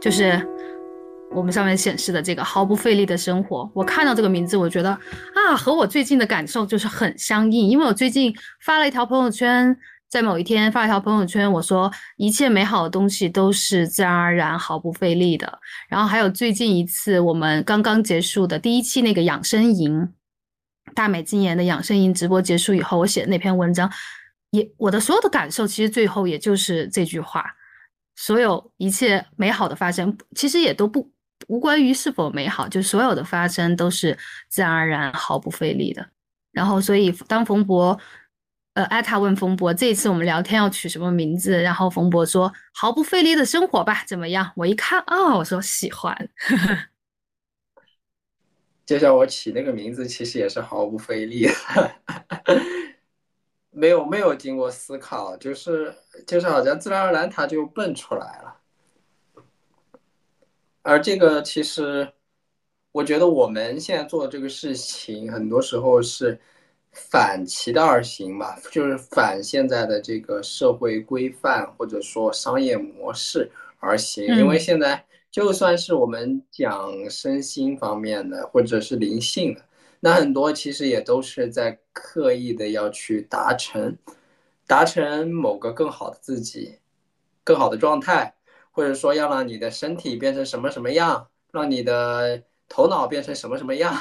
就是我们上面显示的这个毫不费力的生活，我看到这个名字，我觉得啊，和我最近的感受就是很相应。因为我最近发了一条朋友圈，在某一天发了一条朋友圈，我说一切美好的东西都是自然而然、毫不费力的。然后还有最近一次我们刚刚结束的第一期那个养生营，大美今年的养生营直播结束以后，我写的那篇文章，也我的所有的感受，其实最后也就是这句话。所有一切美好的发生，其实也都不无关于是否美好，就所有的发生都是自然而然、毫不费力的。然后，所以当冯博，呃，艾塔问冯博这一次我们聊天要取什么名字，然后冯博说“毫不费力的生活”吧，怎么样？我一看啊，我说喜欢。就像我起那个名字，其实也是毫不费力。没有没有经过思考，就是就是好像自然而然它就蹦出来了。而这个其实，我觉得我们现在做的这个事情，很多时候是反其道而行吧，就是反现在的这个社会规范或者说商业模式而行。因为现在就算是我们讲身心方面的，或者是灵性的。那很多其实也都是在刻意的要去达成，达成某个更好的自己，更好的状态，或者说要让你的身体变成什么什么样，让你的头脑变成什么什么样，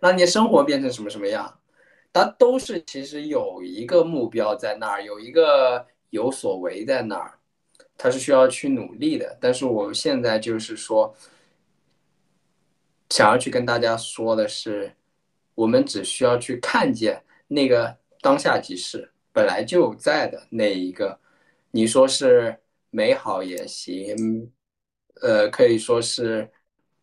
让你生活变成什么什么样，它都是其实有一个目标在那儿，有一个有所为在那儿，它是需要去努力的。但是我现在就是说，想要去跟大家说的是。我们只需要去看见那个当下即是本来就在的那一个，你说是美好也行，呃，可以说是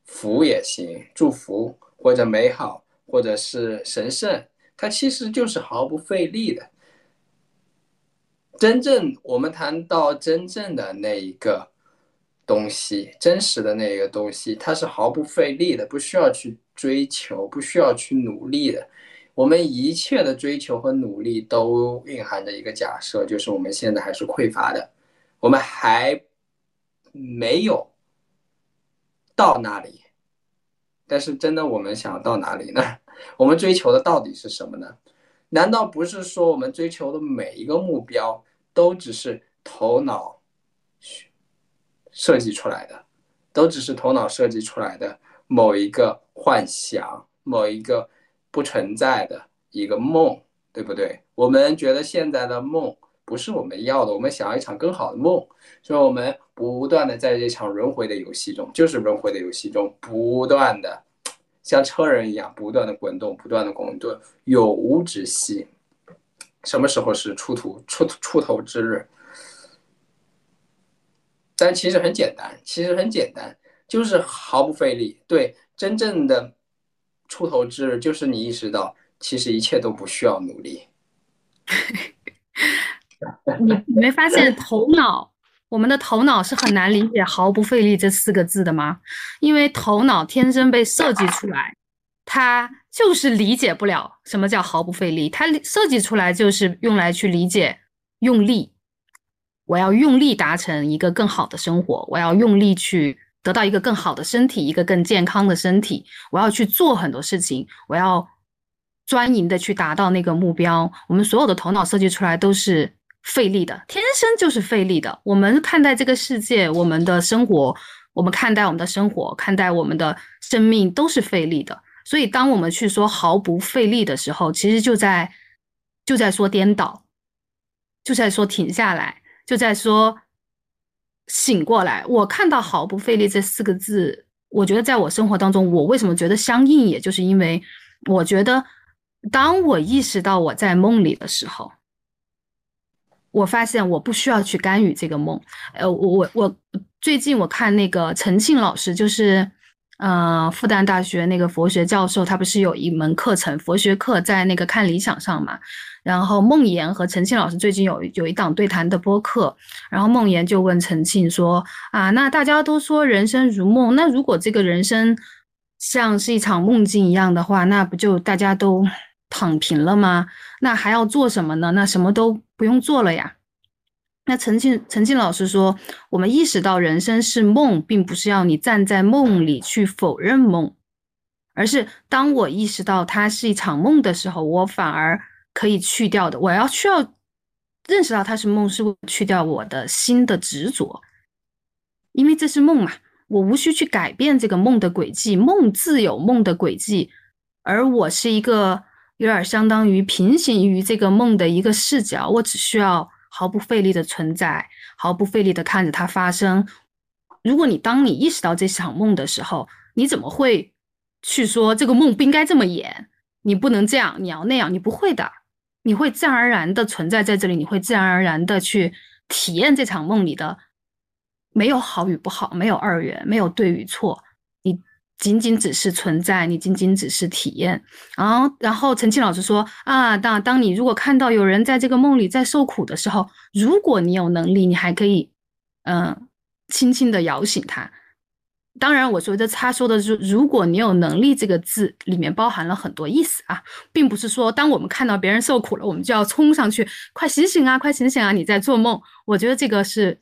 福也行，祝福或者美好或者是神圣，它其实就是毫不费力的。真正我们谈到真正的那一个东西，真实的那一个东西，它是毫不费力的，不需要去。追求不需要去努力的，我们一切的追求和努力都蕴含着一个假设，就是我们现在还是匮乏的，我们还没有到那里。但是真的，我们想要到哪里呢？我们追求的到底是什么呢？难道不是说我们追求的每一个目标都只是头脑设计出来的，都只是头脑设计出来的？某一个幻想，某一个不存在的一个梦，对不对？我们觉得现在的梦不是我们要的，我们想要一场更好的梦，所以我们不断的在这场轮回的游戏中，就是轮回的游戏中，不断的像车人一样，不断的滚动，不断的滚动，永无止息。什么时候是出头出出头之日？但其实很简单，其实很简单。就是毫不费力，对真正的出头之日，就是你意识到，其实一切都不需要努力。你你没发现头脑，我们的头脑是很难理解“毫不费力”这四个字的吗？因为头脑天生被设计出来，它就是理解不了什么叫毫不费力。它设计出来就是用来去理解用力，我要用力达成一个更好的生活，我要用力去。得到一个更好的身体，一个更健康的身体，我要去做很多事情，我要专营的去达到那个目标。我们所有的头脑设计出来都是费力的，天生就是费力的。我们看待这个世界，我们的生活，我们看待我们的生活，看待我们的生命都是费力的。所以，当我们去说毫不费力的时候，其实就在就在说颠倒，就在说停下来，就在说。醒过来，我看到“毫不费力”这四个字，我觉得在我生活当中，我为什么觉得相应，也就是因为我觉得，当我意识到我在梦里的时候，我发现我不需要去干预这个梦。呃，我我我最近我看那个陈庆老师，就是呃，复旦大学那个佛学教授，他不是有一门课程佛学课在那个看理想上嘛？然后孟岩和陈庆老师最近有有一档对谈的播客，然后孟岩就问陈庆说：“啊，那大家都说人生如梦，那如果这个人生像是一场梦境一样的话，那不就大家都躺平了吗？那还要做什么呢？那什么都不用做了呀？”那陈静陈静老师说：“我们意识到人生是梦，并不是要你站在梦里去否认梦，而是当我意识到它是一场梦的时候，我反而可以去掉的。我要需要认识到它是梦，是去掉我的心的执着，因为这是梦嘛，我无需去改变这个梦的轨迹，梦自有梦的轨迹，而我是一个有点相当于平行于这个梦的一个视角，我只需要。”毫不费力的存在，毫不费力的看着它发生。如果你当你意识到这场梦的时候，你怎么会去说这个梦不应该这么演？你不能这样，你要那样，你不会的。你会自然而然的存在在这里，你会自然而然的去体验这场梦里的没有好与不好，没有二元，没有对与错。仅仅只是存在，你仅仅只是体验。然后，然后陈庆老师说啊，当当你如果看到有人在这个梦里在受苦的时候，如果你有能力，你还可以，嗯，轻轻的摇醒他。当然，我说的他说的是，如果你有能力这个字里面包含了很多意思啊，并不是说当我们看到别人受苦了，我们就要冲上去，快醒醒啊，快醒醒啊，你在做梦。我觉得这个是，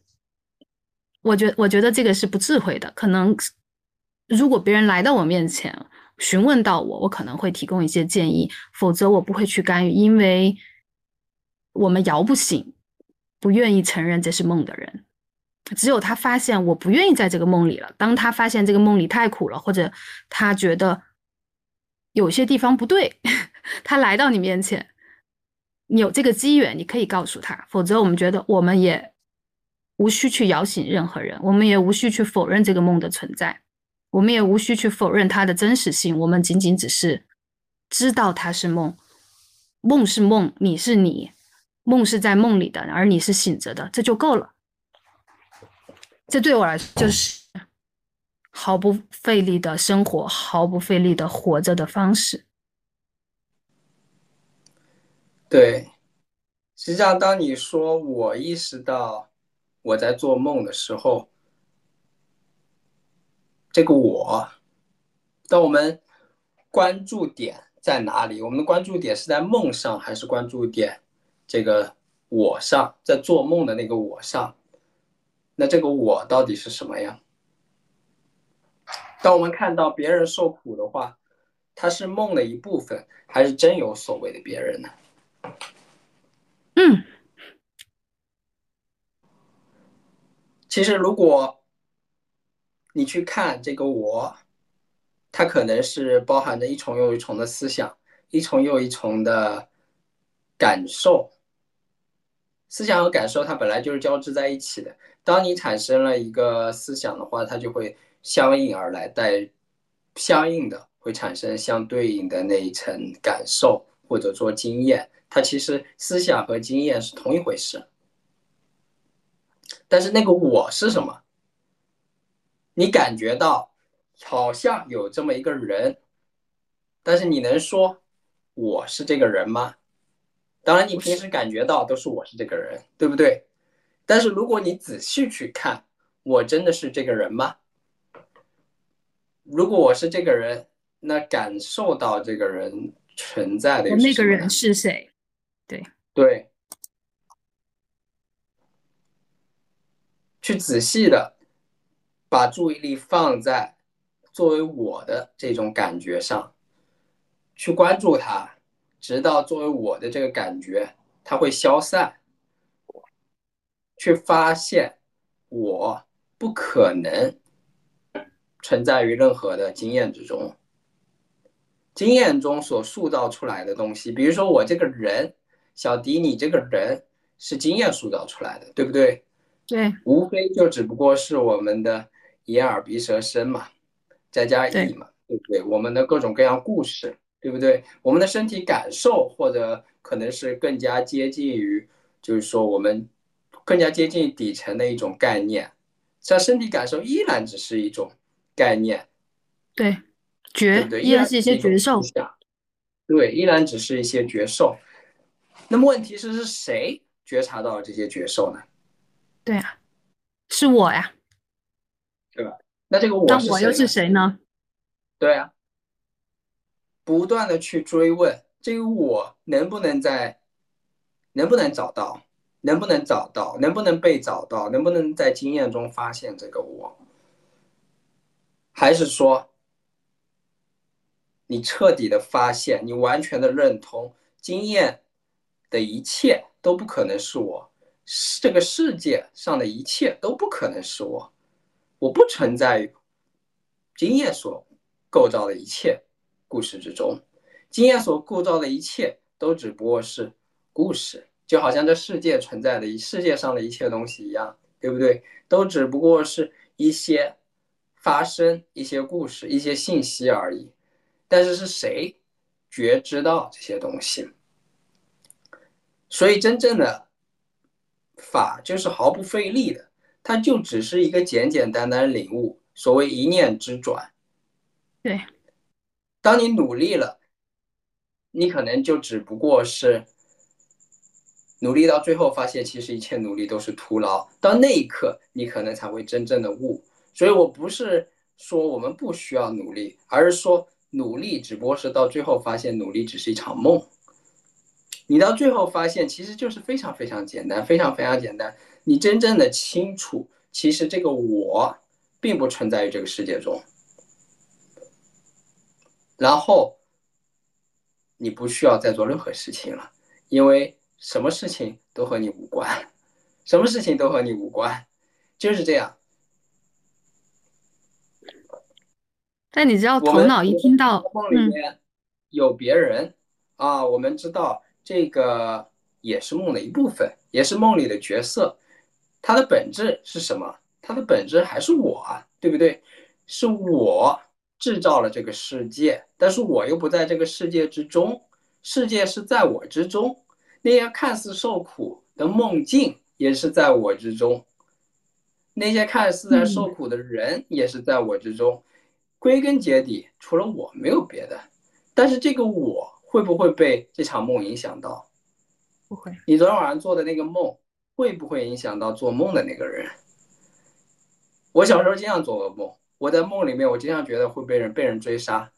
我觉我觉得这个是不智慧的，可能。如果别人来到我面前询问到我，我可能会提供一些建议，否则我不会去干预，因为我们摇不醒不愿意承认这是梦的人。只有他发现我不愿意在这个梦里了，当他发现这个梦里太苦了，或者他觉得有些地方不对，他来到你面前，你有这个机缘，你可以告诉他，否则我们觉得我们也无需去摇醒任何人，我们也无需去否认这个梦的存在。我们也无需去否认它的真实性，我们仅仅只是知道它是梦，梦是梦，你是你，梦是在梦里的，而你是醒着的，这就够了。这对我来说就是毫不费力的生活，毫不费力的活着的方式。对，实际上，当你说我意识到我在做梦的时候。这个我，当我们关注点在哪里？我们的关注点是在梦上，还是关注点这个我上，在做梦的那个我上？那这个我到底是什么呀？当我们看到别人受苦的话，他是梦的一部分，还是真有所谓的别人呢？嗯，其实如果。你去看这个我，它可能是包含着一重又一重的思想，一重又一重的感受。思想和感受它本来就是交织在一起的。当你产生了一个思想的话，它就会相应而来，带相应的会产生相对应的那一层感受或者说经验。它其实思想和经验是同一回事。但是那个我是什么？你感觉到好像有这么一个人，但是你能说我是这个人吗？当然，你平时感觉到都是我是这个人，对不对？但是如果你仔细去看，我真的是这个人吗？如果我是这个人，那感受到这个人存在的那个人是谁？对对，去仔细的。把注意力放在作为我的这种感觉上，去关注它，直到作为我的这个感觉它会消散，去发现我不可能存在于任何的经验之中。经验中所塑造出来的东西，比如说我这个人，小迪，你这个人是经验塑造出来的，对不对？对，无非就只不过是我们的。眼耳鼻舌身嘛，再加意嘛，对不对？我们的各种各样故事，对不对？我们的身体感受，或者可能是更加接近于，就是说我们更加接近底层的一种概念。像身体感受依然只是一种概念，对，对绝对？依然是一些种绝兽思。想对，依然只是一些觉受。那么问题是，是谁觉察到了这些觉受呢？对啊，是我呀。那这个我那我又是谁呢？对啊，不断的去追问这个我能不能在，能不能找到，能不能找到，能不能被找到，能不能在经验中发现这个我，还是说，你彻底的发现，你完全的认同经验的一切都不可能是我，这个世界上的一切都不可能是我，我不存在于经验所构造的一切故事之中，经验所构造的一切都只不过是故事，就好像这世界存在的世界上的一切东西一样，对不对？都只不过是一些发生、一些故事、一些信息而已。但是是谁觉知到这些东西？所以真正的法就是毫不费力的，它就只是一个简简单单的领悟，所谓一念之转。对，当你努力了，你可能就只不过是努力到最后，发现其实一切努力都是徒劳。到那一刻，你可能才会真正的悟。所以我不是说我们不需要努力，而是说努力只不过是到最后发现努力只是一场梦。你到最后发现，其实就是非常非常简单，非常非常简单。你真正的清楚，其实这个我并不存在于这个世界中。然后你不需要再做任何事情了，因为什么事情都和你无关，什么事情都和你无关，就是这样。但你知道，头脑一听到，梦里嗯，面有别人啊，我们知道这个也是梦的一部分，也是梦里的角色。它的本质是什么？它的本质还是我啊，对不对？是我制造了这个世界，但是我又不在这个世界之中，世界是在我之中。那些看似受苦的梦境也是在我之中，那些看似在受苦的人也是在我之中。归根结底，除了我没有别的。但是这个我会不会被这场梦影响到？不会，你昨天晚上做的那个梦，会不会影响到做梦的那个人？我小时候经常做噩梦，我在梦里面，我经常觉得会被人被人追杀，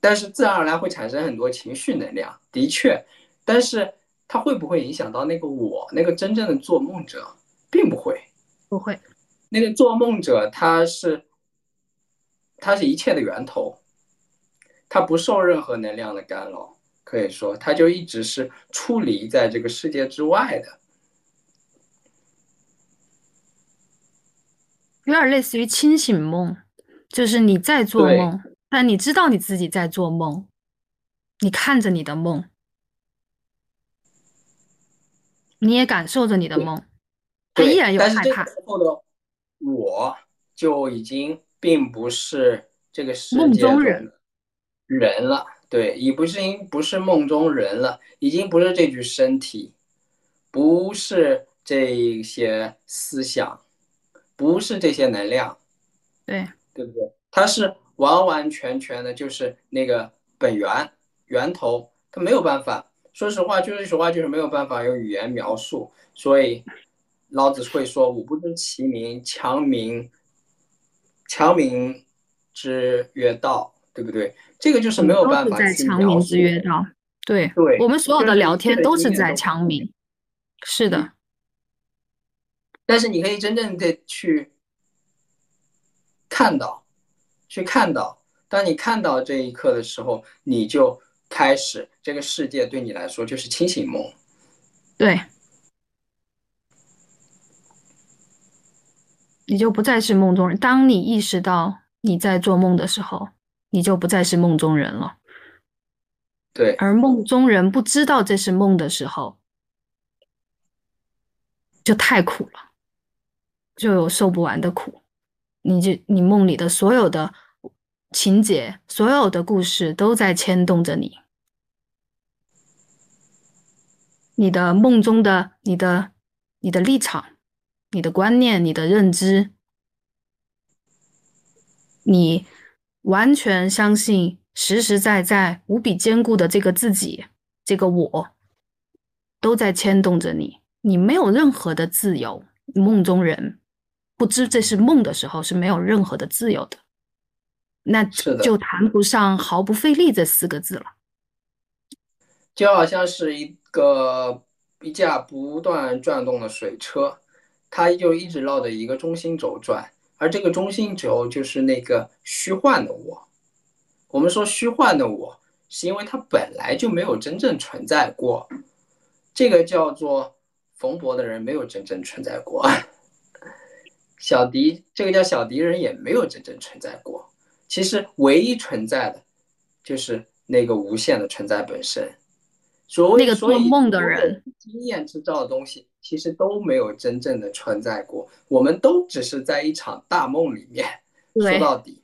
但是自然而然会产生很多情绪能量，的确，但是它会不会影响到那个我，那个真正的做梦者，并不会。不会，那个做梦者，他是，他是一切的源头，他不受任何能量的干扰，可以说，他就一直是处离在这个世界之外的。有点类似于清醒梦，就是你在做梦，但你知道你自己在做梦，你看着你的梦，你也感受着你的梦，他依然有害怕。我就已经并不是这个世梦界人的人了，对，已不是因不是梦中人了，已经不是这具身体，不是这些思想，不是这些能量，对，对不对？它是完完全全的，就是那个本源源头，它没有办法。说实话，就是实话，就是没有办法用语言描述。所以老子会说：“吾不知其名，强名，强名之曰道，对不对？这个就是没有办法在强名描述之曰道。对，对我们所有的聊天都是在强名。是的，但是你可以真正的去看到，去看到，当你看到这一刻的时候，你就开始这个世界对你来说就是清醒梦。对，你就不再是梦中人。当你意识到你在做梦的时候，你就不再是梦中人了。对，而梦中人不知道这是梦的时候，就太苦了，就有受不完的苦。你就你梦里的所有的情节，所有的故事都在牵动着你。你的梦中的你的你的立场、你的观念、你的认知，你完全相信实实在在、无比坚固的这个自己，这个我，都在牵动着你，你没有任何的自由。梦中人不知这是梦的时候是没有任何的自由的，那就谈不上毫不费力这四个字了。就好像是一个一架不断转动的水车，它就一直绕着一个中心轴转，而这个中心轴就是那个虚幻的我。我们说虚幻的我，是因为它本来就没有真正存在过。这个叫做冯博的人没有真正存在过，小迪这个叫小迪人也没有真正存在过。其实唯一存在的，就是那个无限的存在本身。那个做梦的人，经验制造的东西其实都没有真正的存在过，我们都只是在一场大梦里面。说到底，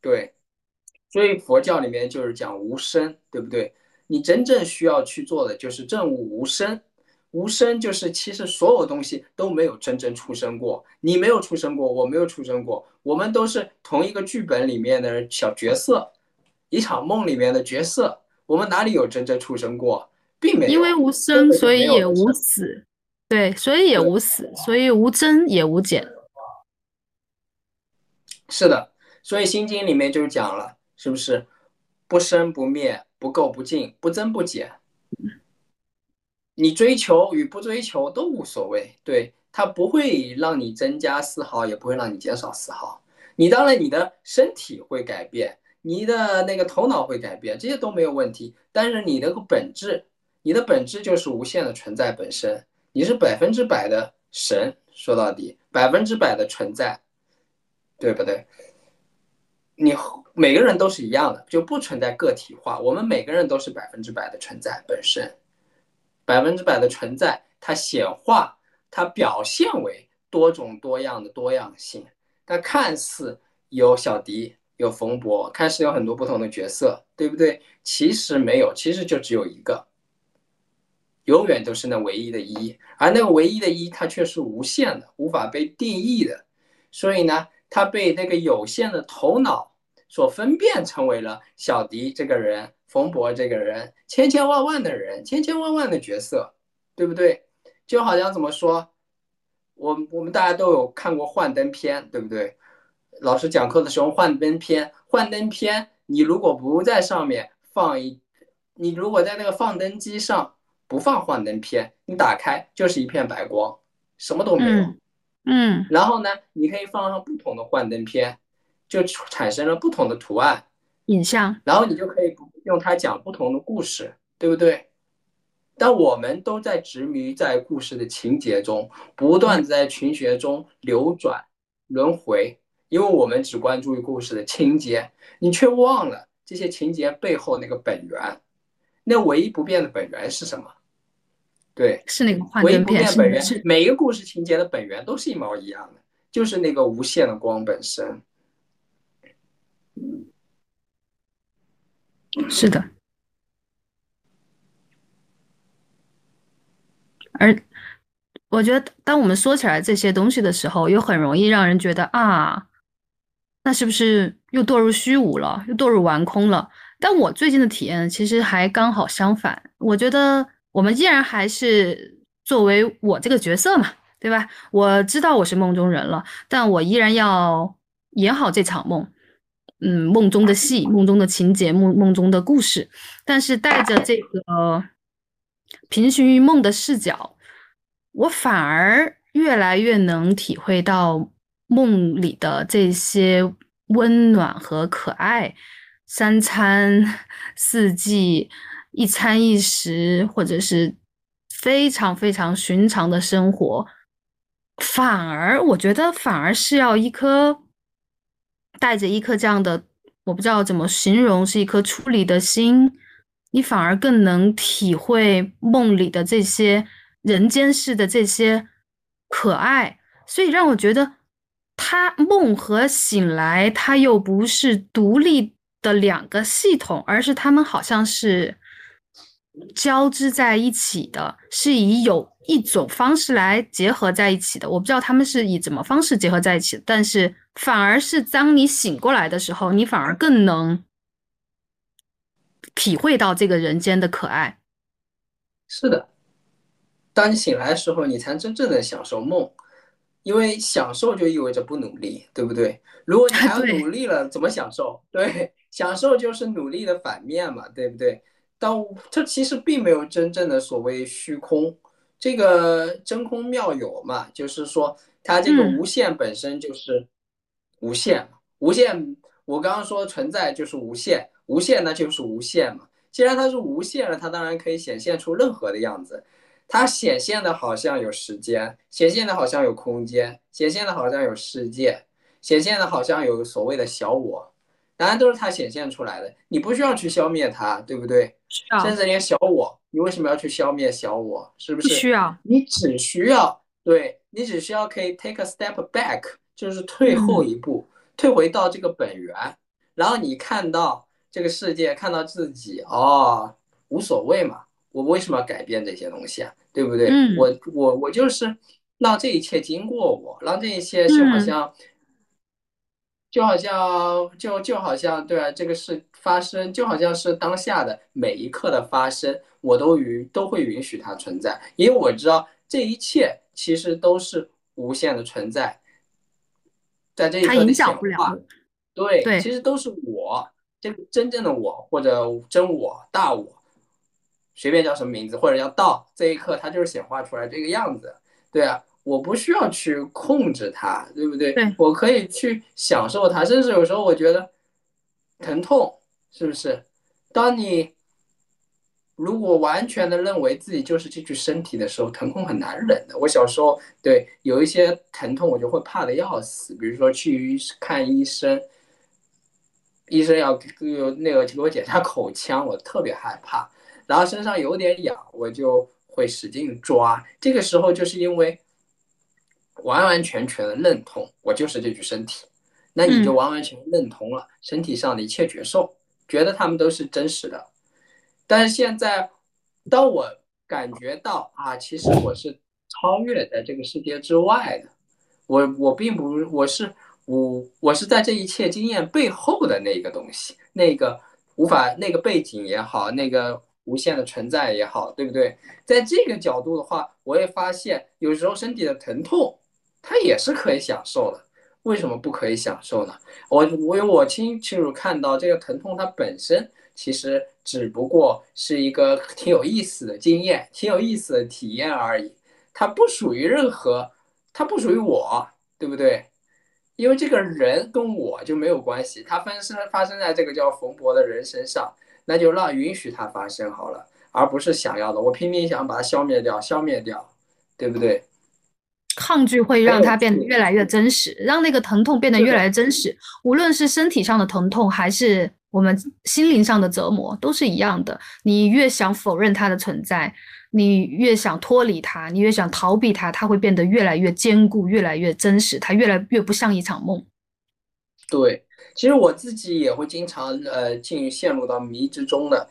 对，所以佛教里面就是讲无声，对不对？你真正需要去做的就是证悟无声。无声就是其实所有东西都没有真正出生过，你没有出生过，我没有出生过，我们都是同一个剧本里面的小角色，一场梦里面的角色，我们哪里有真正出生过？并没有，因为无生，所以也无死，对，所以也无死，所以无增也无减。是的，所以《心经》里面就讲了，是不是不生不灭，不垢不净，不增不减？你追求与不追求都无所谓，对，它不会让你增加丝毫，也不会让你减少丝毫。你当然，你的身体会改变，你的那个头脑会改变，这些都没有问题，但是你的个本质。你的本质就是无限的存在本身，你是百分之百的神，说到底，百分之百的存在，对不对？你每个人都是一样的，就不存在个体化。我们每个人都是百分之百的存在本身，百分之百的存在，它显化，它表现为多种多样的多样性。它看似有小迪，有冯博，看似有很多不同的角色，对不对？其实没有，其实就只有一个。永远都是那唯一的一，而那个唯一的一，它却是无限的，无法被定义的。所以呢，它被那个有限的头脑所分辨，成为了小迪这个人、冯博这个人、千千万万的人、千千万万的角色，对不对？就好像怎么说，我我们大家都有看过幻灯片，对不对？老师讲课的时候，幻灯片，幻灯片，你如果不在上面放一，你如果在那个放灯机上。不放幻灯片，你打开就是一片白光，什么都没有。嗯，然后呢，你可以放上不同的幻灯片，就产生了不同的图案、影像，然后你就可以用它讲不同的故事，对不对？但我们都在执迷在故事的情节中，不断在群学中流转轮回，因为我们只关注于故事的情节，你却忘了这些情节背后那个本源。那唯一不变的本源是什么？对，是那个幻灯片。本源是每一个故事情节的本源都是一毛一样的，就是那个无限的光本身。是的。而我觉得，当我们说起来这些东西的时候，又很容易让人觉得啊，那是不是又堕入虚无了，又堕入完空了？但我最近的体验其实还刚好相反，我觉得。我们依然还是作为我这个角色嘛，对吧？我知道我是梦中人了，但我依然要演好这场梦，嗯，梦中的戏，梦中的情节，梦梦中的故事。但是带着这个平行于梦的视角，我反而越来越能体会到梦里的这些温暖和可爱，三餐四季。一餐一食，或者是非常非常寻常的生活，反而我觉得反而是要一颗带着一颗这样的，我不知道怎么形容，是一颗出离的心，你反而更能体会梦里的这些人间世的这些可爱，所以让我觉得，他梦和醒来，他又不是独立的两个系统，而是他们好像是。交织在一起的，是以有一种方式来结合在一起的。我不知道他们是以怎么方式结合在一起的，但是反而是当你醒过来的时候，你反而更能体会到这个人间的可爱。是的，当你醒来的时候，你才真正的享受梦，因为享受就意味着不努力，对不对？如果你 还要努力了，怎么享受？对，享受就是努力的反面嘛，对不对？当它其实并没有真正的所谓虚空，这个真空妙有嘛，就是说它这个无限本身就是无限嘛，无限我刚刚说存在就是无限，无限那就是无限嘛。既然它是无限了，它当然可以显现出任何的样子。它显现的好像有时间，显现的好像有空间，显现的好像有世界，显现的好像有所谓的小我。答案都是它显现出来的，你不需要去消灭它，对不对？甚至连小我，你为什么要去消灭小我？是不是？不需要，你只需要，对你只需要可以 take a step back，就是退后一步，退回到这个本源，然后你看到这个世界，看到自己，哦，无所谓嘛，我为什么要改变这些东西啊？对不对？我我我就是让这一切经过我，让这一切就好像。就好像就就好像对啊，这个是发生就好像是当下的每一刻的发生，我都允都会允许它存在，因为我知道这一切其实都是无限的存在，在这一刻的显化，对，其实都是我这个真正的我或者真我大我，随便叫什么名字或者叫道，这一刻它就是显化出来这个样子，对啊。我不需要去控制它，对不对？对，我可以去享受它，甚至有时候我觉得疼痛，是不是？当你如果完全的认为自己就是这具身体的时候，疼痛很难忍的。我小时候对有一些疼痛，我就会怕的要死。比如说去看医生，医生要有那个给我检查口腔，我特别害怕。然后身上有点痒，我就会使劲抓。这个时候就是因为。完完全全的认同，我就是这具身体，那你就完完全认同了身体上的一切觉受，觉得他们都是真实的。但是现在，当我感觉到啊，其实我是超越在这个世界之外的，我我并不，我是我我是在这一切经验背后的那个东西，那个无法那个背景也好，那个无限的存在也好，对不对？在这个角度的话，我也发现有时候身体的疼痛。它也是可以享受的，为什么不可以享受呢？我我有我清清楚看到这个疼痛，它本身其实只不过是一个挺有意思的经验，挺有意思的体验而已。它不属于任何，它不属于我，对不对？因为这个人跟我就没有关系，它发生发生在这个叫冯博的人身上，那就让允许它发生好了，而不是想要的，我拼命想把它消灭掉，消灭掉，对不对？抗拒会让它变得越来越真实，让那个疼痛变得越来越真实。无论是身体上的疼痛，还是我们心灵上的折磨，都是一样的。你越想否认它的存在，你越想脱离它，你越想逃避它，它会变得越来越坚固，越来越真实，它越来越不像一场梦。对，其实我自己也会经常呃进陷入到迷之中的。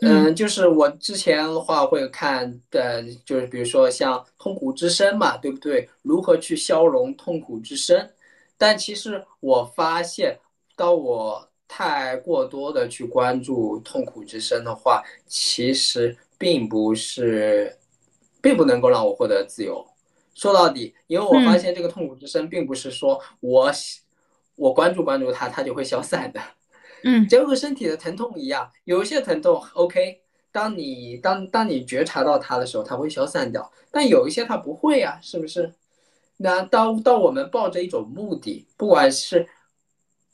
嗯，就是我之前的话会看的，就是比如说像痛苦之声嘛，对不对？如何去消融痛苦之声？但其实我发现，当我太过多的去关注痛苦之声的话，其实并不是，并不能够让我获得自由。说到底，因为我发现这个痛苦之声并不是说我我关注关注它，它就会消散的。嗯，就和身体的疼痛一样，有一些疼痛 OK，当你当当你觉察到它的时候，它会消散掉，但有一些它不会啊，是不是？那当当我们抱着一种目的，不管是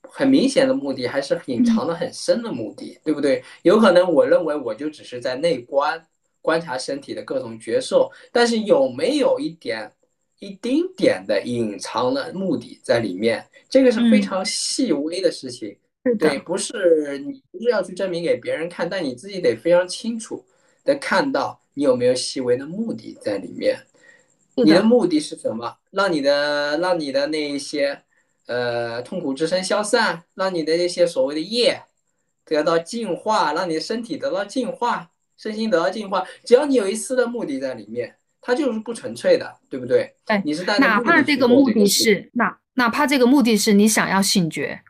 很明显的目的，还是隐藏的很深的目的，对不对？有可能我认为我就只是在内观观察身体的各种觉受，但是有没有一点一丁点的隐藏的目的在里面？这个是非常细微的事情。对，不是你不是要去证明给别人看，但你自己得非常清楚的看到你有没有细微的目的在里面。你的目的是什么？让你的让你的那一些呃痛苦之声消散，让你的那些所谓的业得到净化，让你的身体得到净化，身心得到净化，只要你有一丝的目的在里面，它就是不纯粹的，对不对？对，你是带哪怕这个目的是哪，哪怕这个目的是你想要醒觉，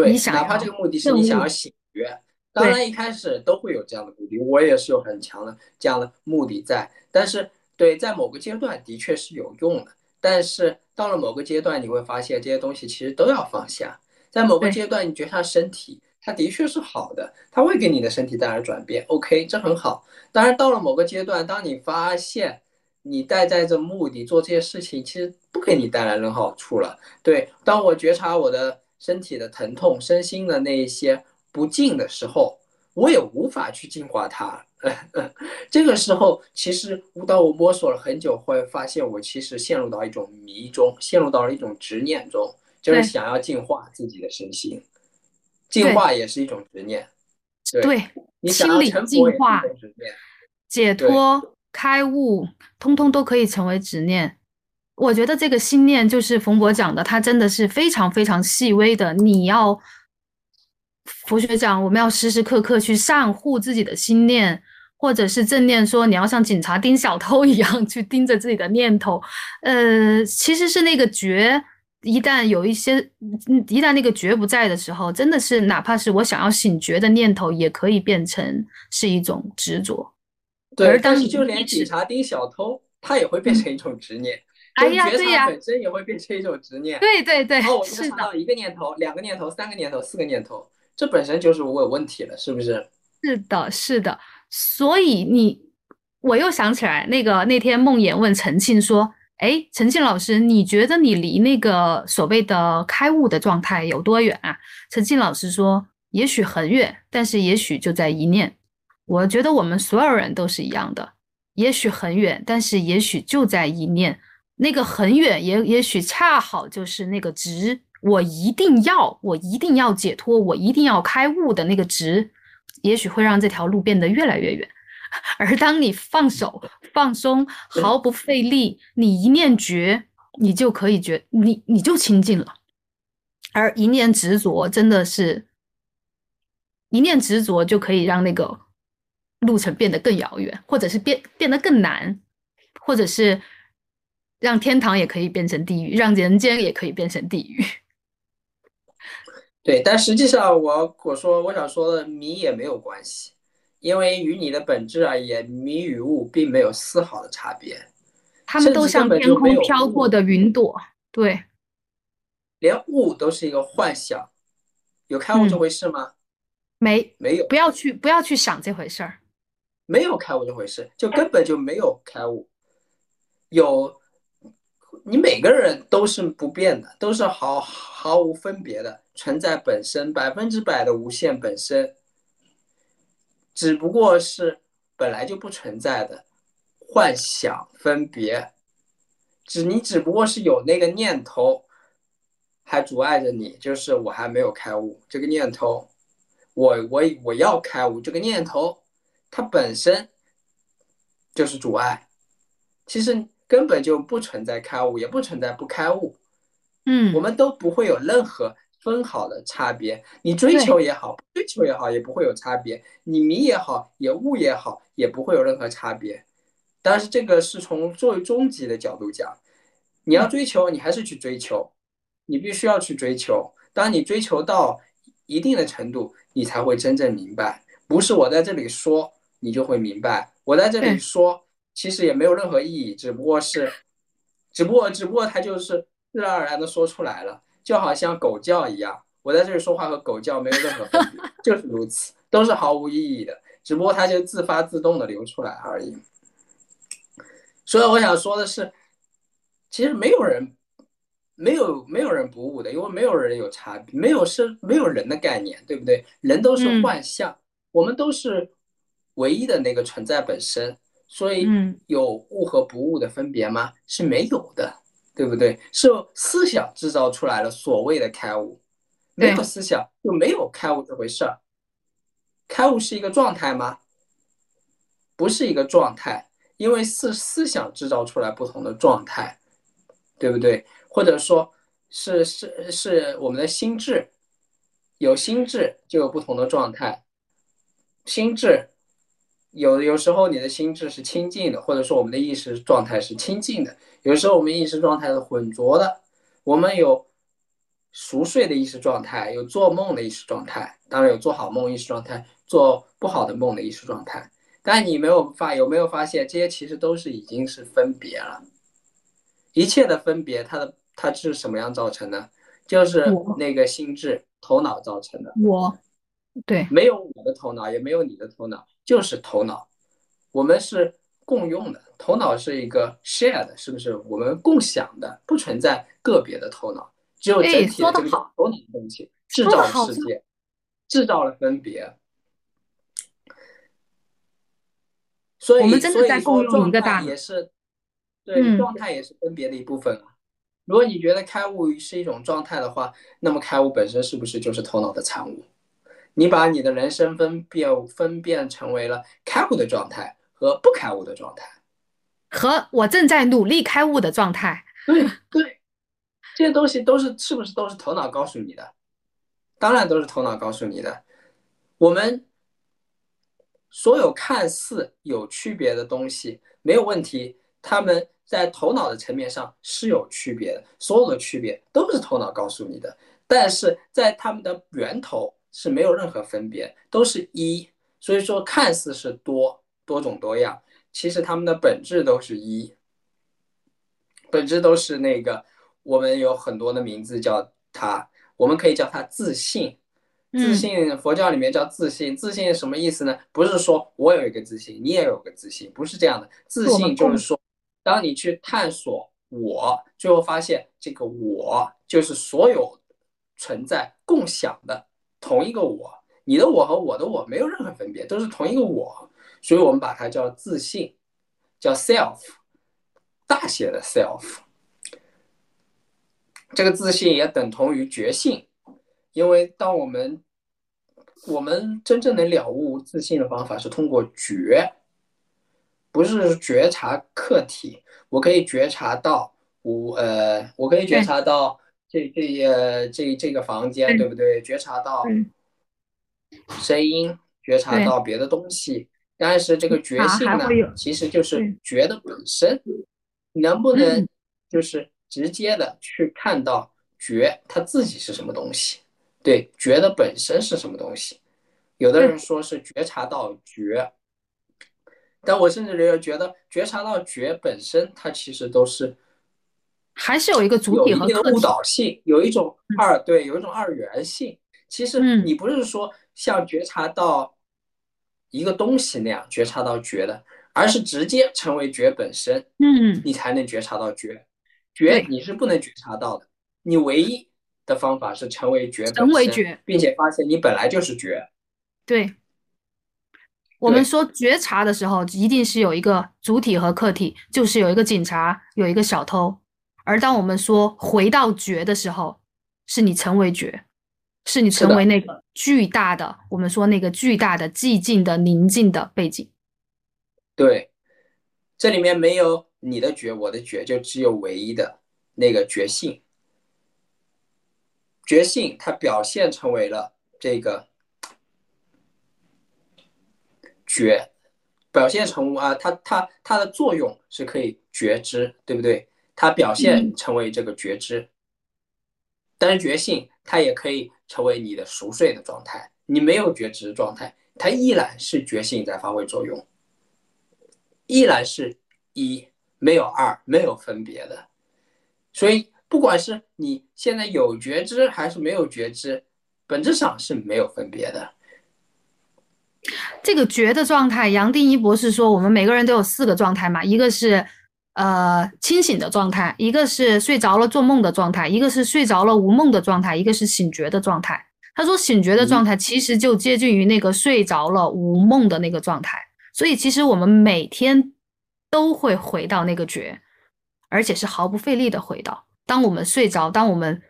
对，你想哪怕这个目的是你想要醒悦，当然一开始都会有这样的目的，我也是有很强的这样的目的在，但是对，在某个阶段的确是有用的，但是到了某个阶段，你会发现这些东西其实都要放下，在某个阶段，你觉察身体。它的确是好的，它会给你的身体带来转变。OK，这很好。当然，到了某个阶段，当你发现你带在这目的做这些事情，其实不给你带来任何好处了。对，当我觉察我的身体的疼痛、身心的那一些不净的时候，我也无法去净化它。这个时候，其实当我摸索了很久，会发现我其实陷入到一种迷中，陷入到了一种执念中，就是想要净化自己的身心。净化也是一种执念，对，清理、净化、解脱、开悟，通通都可以成为执念。我觉得这个心念就是冯博讲的，它真的是非常非常细微的。你要佛学讲，我们要时时刻刻去善护自己的心念，或者是正念，说你要像警察盯小偷 一样去盯着自己的念头。呃，其实是那个觉。一旦有一些，一旦那个觉不在的时候，真的是哪怕是我想要醒觉的念头，也可以变成是一种执着。对，但是就连警察盯小偷，他也会变成一种执念。哎呀，对呀，本身也会变成一种执念。对对对，然后我就想到一个念头、两个念头、三个念头、四个念头，这本身就是我有问题了，是不是？是的，是的。所以你，我又想起来那个那天梦魇问陈庆说。哎，陈庆老师，你觉得你离那个所谓的开悟的状态有多远啊？陈庆老师说，也许很远，但是也许就在一念。我觉得我们所有人都是一样的，也许很远，但是也许就在一念。那个很远，也也许恰好就是那个值。我一定要，我一定要解脱，我一定要开悟的那个值，也许会让这条路变得越来越远。而当你放手、放松、毫不费力，你一念觉，你就可以觉，你你就清净了。而一念执着，真的是，一念执着就可以让那个路程变得更遥远，或者是变变得更难，或者是让天堂也可以变成地狱，让人间也可以变成地狱。对，但实际上，我我说我想说的，迷也没有关系。因为与你的本质而言，迷与悟并没有丝毫的差别，他们都像天空飘过的云朵，对，连雾都是一个幻想，有开悟这回事吗？没，没有，不要去，不要去想这回事儿，没有开悟这回事，就根本就没有开悟，有，你每个人都是不变的，都是毫毫无分别的存在本身，百分之百的无限本身。只不过是本来就不存在的幻想分别，只你只不过是有那个念头，还阻碍着你，就是我还没有开悟。这个念头，我我我要开悟这个念头，它本身就是阻碍，其实根本就不存在开悟，也不存在不开悟，嗯，我们都不会有任何。分好的差别，你追求也好，不追求也好，也不会有差别；你迷也好，也悟也好，也不会有任何差别。但是这个是从作为终极的角度讲，你要追求，你还是去追求，你必须要去追求。当你追求到一定的程度，你才会真正明白。不是我在这里说，你就会明白。我在这里说，其实也没有任何意义，只不过是，只不过，只不过他就是自然而然的说出来了。就好像狗叫一样，我在这里说话和狗叫没有任何分别，就是如此，都是毫无意义的，只不过它就自发自动的流出来而已。所以我想说的是，其实没有人，没有没有人不悟的，因为没有人有差别，没有是没有人的概念，对不对？人都是幻象，我们都是唯一的那个存在本身，所以有悟和不悟的分别吗？是没有的。对不对？是思想制造出来了所谓的开悟，没有思想就没有开悟这回事儿。开悟是一个状态吗？不是一个状态，因为是思想制造出来不同的状态，对不对？或者说，是是是我们的心智，有心智就有不同的状态，心智有有时候你的心智是清净的，或者说我们的意识状态是清净的，有时候我们意识状态是浑浊的。我们有熟睡的意识状态，有做梦的意识状态，当然有做好梦意识状态，做不好的梦的意识状态。但你没有发有没有发现，这些其实都是已经是分别了。一切的分别，它的它是什么样造成的？就是那个心智、头脑造成的。我，对，没有我的头脑，也没有你的头脑，就是头脑。我们是共用的，头脑是一个 shared，，是不是？我们共享的，不存在个别的头脑，只有整体的这个头脑东西制造了世界，制造了分别。所以，所以说状态也是。对，状态也是分别的一部分啊。如果你觉得开悟是一种状态的话，那么开悟本身是不是就是头脑的产物？你把你的人生分辨分辨成为了开悟的状态和不开悟的状态，和我正在努力开悟的状态。对对，这些东西都是是不是都是头脑告诉你的？当然都是头脑告诉你的。我们所有看似有区别的东西没有问题，他们。在头脑的层面上是有区别的，所有的区别都是头脑告诉你的，但是在他们的源头是没有任何分别，都是一，所以说看似是多多种多样，其实它们的本质都是一，本质都是那个我们有很多的名字叫它，我们可以叫它自信，自信佛教里面叫自信，自信什么意思呢？不是说我有一个自信，你也有个自信，不是这样的，自信就是说。当你去探索我，最后发现这个我就是所有存在共享的同一个我，你的我和我的我没有任何分别，都是同一个我，所以我们把它叫自信，叫 self，大写的 self。这个自信也等同于觉性，因为当我们我们真正能了悟自信的方法是通过觉。不是觉察客体，我可以觉察到我呃，我可以觉察到这这呃这这个房间，对不对？觉察到声音，觉察到别的东西，但是这个觉性呢，其实就是觉的本身。能不能就是直接的去看到觉它自己是什么东西？对，觉的本身是什么东西？有的人说是觉察到觉。但我甚至觉得，觉得觉察到觉本身，它其实都是，还是有一个主体和的误导性，有一种二对，有一种二元性。其实你不是说像觉察到一个东西那样觉察到觉的，而是直接成为觉本身，嗯，你才能觉察到觉。觉你是不能觉察到的，你唯一的方法是成为觉成为觉，并且发现你本来就是觉。对。我们说觉察的时候，一定是有一个主体和客体，就是有一个警察，有一个小偷。而当我们说回到觉的时候，是你成为觉，是你成为那个巨大的，我们说那个巨大的寂静的宁静的背景。对，这里面没有你的觉，我的觉，就只有唯一的那个觉性。觉性它表现成为了这个。觉表现成啊，它它它的作用是可以觉知，对不对？它表现成为这个觉知，但是觉性它也可以成为你的熟睡的状态，你没有觉知状态，它依然是觉性在发挥作用，依然是一没有二没有分别的，所以不管是你现在有觉知还是没有觉知，本质上是没有分别的。这个觉的状态，杨定一博士说，我们每个人都有四个状态嘛，一个是呃清醒的状态，一个是睡着了做梦的状态，一个是睡着了无梦的状态，一个是醒觉的状态。他说，醒觉的状态其实就接近于那个睡着了无梦的那个状态，所以其实我们每天都会回到那个觉，而且是毫不费力的回到。当我们睡着，当我们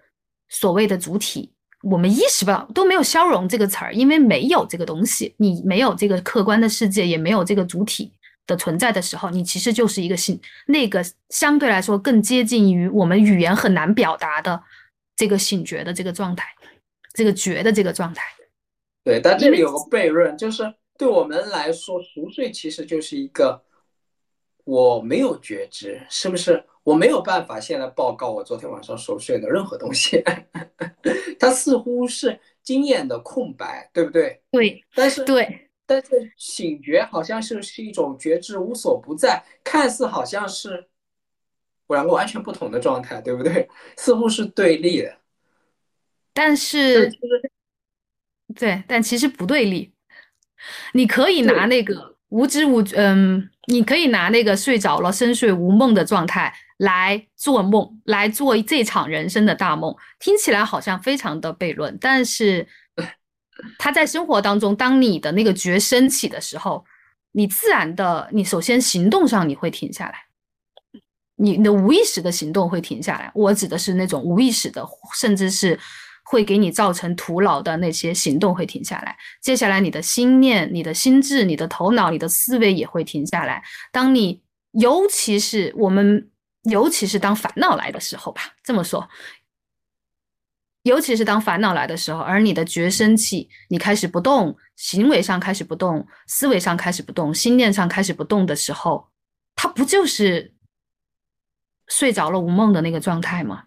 所谓的主体。我们意识不到，都没有消融这个词儿，因为没有这个东西，你没有这个客观的世界，也没有这个主体的存在的时候，你其实就是一个醒，那个相对来说更接近于我们语言很难表达的这个醒觉的这个状态，这个觉的这个状态。对，但这里有个悖论，就是对我们来说，熟睡其实就是一个我没有觉知，是不是？我没有办法现在报告我昨天晚上熟睡的任何东西，它似乎是经验的空白，对不对？对，但是对，但是醒觉好像是是一种觉知无所不在，看似好像是两个完全不同的状态，对不对？似乎是对立的，但是对，但其实不对立。你可以拿那个无知无嗯，你可以拿那个睡着了、深睡无梦的状态来做梦，来做这场人生的大梦。听起来好像非常的悖论，但是他在生活当中，当你的那个觉升起的时候，你自然的，你首先行动上你会停下来，你的无意识的行动会停下来。我指的是那种无意识的，甚至是。会给你造成徒劳的那些行动会停下来，接下来你的心念、你的心智、你的头脑、你的思维也会停下来。当你，尤其是我们，尤其是当烦恼来的时候吧，这么说，尤其是当烦恼来的时候，而你的觉生气，你开始不动，行为上开始不动，思维上开始不动，心念上开始不动的时候，它不就是睡着了无梦的那个状态吗？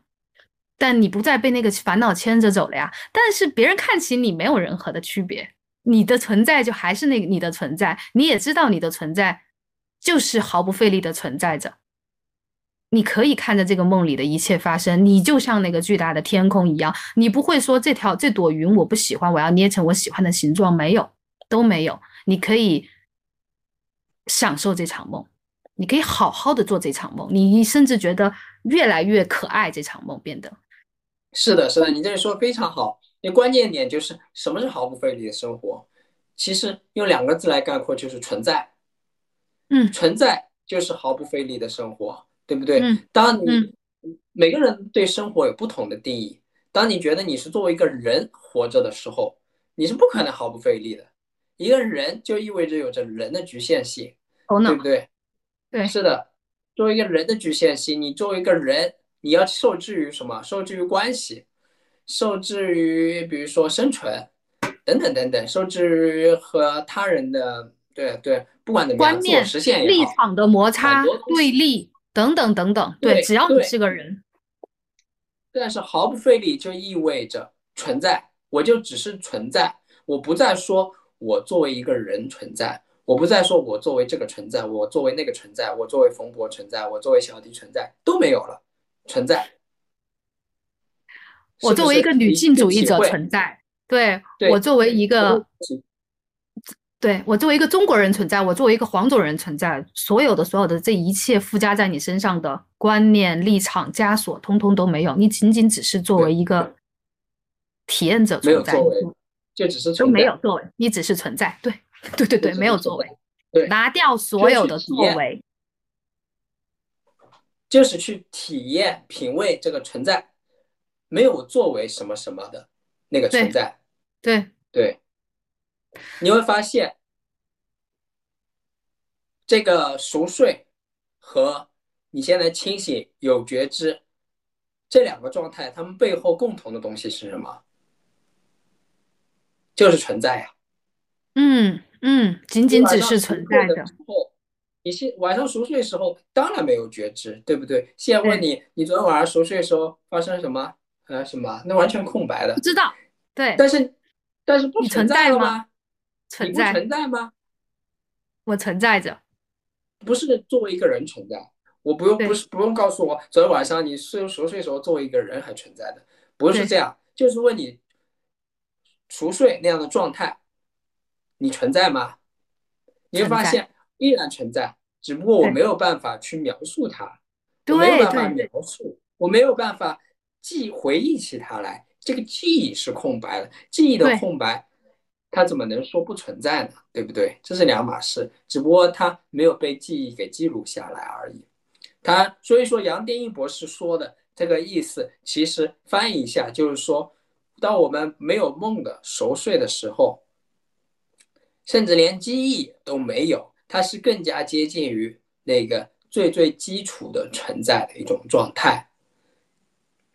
但你不再被那个烦恼牵着走了呀。但是别人看起你没有任何的区别，你的存在就还是那个你的存在，你也知道你的存在就是毫不费力的存在着。你可以看着这个梦里的一切发生，你就像那个巨大的天空一样，你不会说这条这朵云我不喜欢，我要捏成我喜欢的形状，没有，都没有。你可以享受这场梦，你可以好好的做这场梦，你甚至觉得越来越可爱，这场梦变得。是的，是的，你这里说的非常好。那关键点就是什么是毫不费力的生活？其实用两个字来概括就是存在。嗯，存在就是毫不费力的生活，对不对？嗯。当你每个人对生活有不同的定义。当你觉得你是作为一个人活着的时候，你是不可能毫不费力的。一个人就意味着有着人的局限性，对不对？对，是的。作为一个人的局限性，你作为一个人。你要受制于什么？受制于关系，受制于比如说生存，等等等等，受制于和他人的对对，不管怎么样，自实现立场的摩擦、对立等等等等。对，只要你是个人，但是毫不费力就意味着存在，我就只是存在，我不再说我作为一个人存在，我不再说我作为这个存在，我作为那个存在，我作为冯博存在，我作为小迪存在，都没有了。存在，我作为一个女性主义者存在，对我作为一个，对我作为一个中国人存在，我作为一个黄种人存在，所有的所有的这一切附加在你身上的观念、立场、枷锁，通通都没有，你仅仅只是作为一个体验者存在，就只是都没有作为，你只是存在，对，对对对，没有作为，对，拿掉所有的作为。就是去体验、品味这个存在，没有作为什么什么的那个存在，对对，你会发现，这个熟睡和你现在清醒有觉知这两个状态，它们背后共同的东西是什么？就是存在呀。嗯嗯，仅仅只是存在的。你现晚上熟睡的时候，当然没有觉知，对不对？现在问你，你昨天晚上熟睡的时候发生什么？呃，什么？那完全空白的，不知道。对，但是，但是不存在了吗？存在，存在吗？我存在着，不是作为一个人存在。我不用，不是不用告诉我，昨天晚上你睡熟睡的时候，作为一个人还存在的，不是这样。就是问你，熟睡那样的状态，你存在吗？你会发现。依然存在，只不过我没有办法去描述它，我没有办法描述，我没有办法记回忆起它来。这个记忆是空白的，记忆的空白，它怎么能说不存在呢？对不对？这是两码事，只不过它没有被记忆给记录下来而已。他所以说，杨定一博士说的这个意思，其实翻译一下就是说，当我们没有梦的熟睡的时候，甚至连记忆都没有。它是更加接近于那个最最基础的存在的一种状态。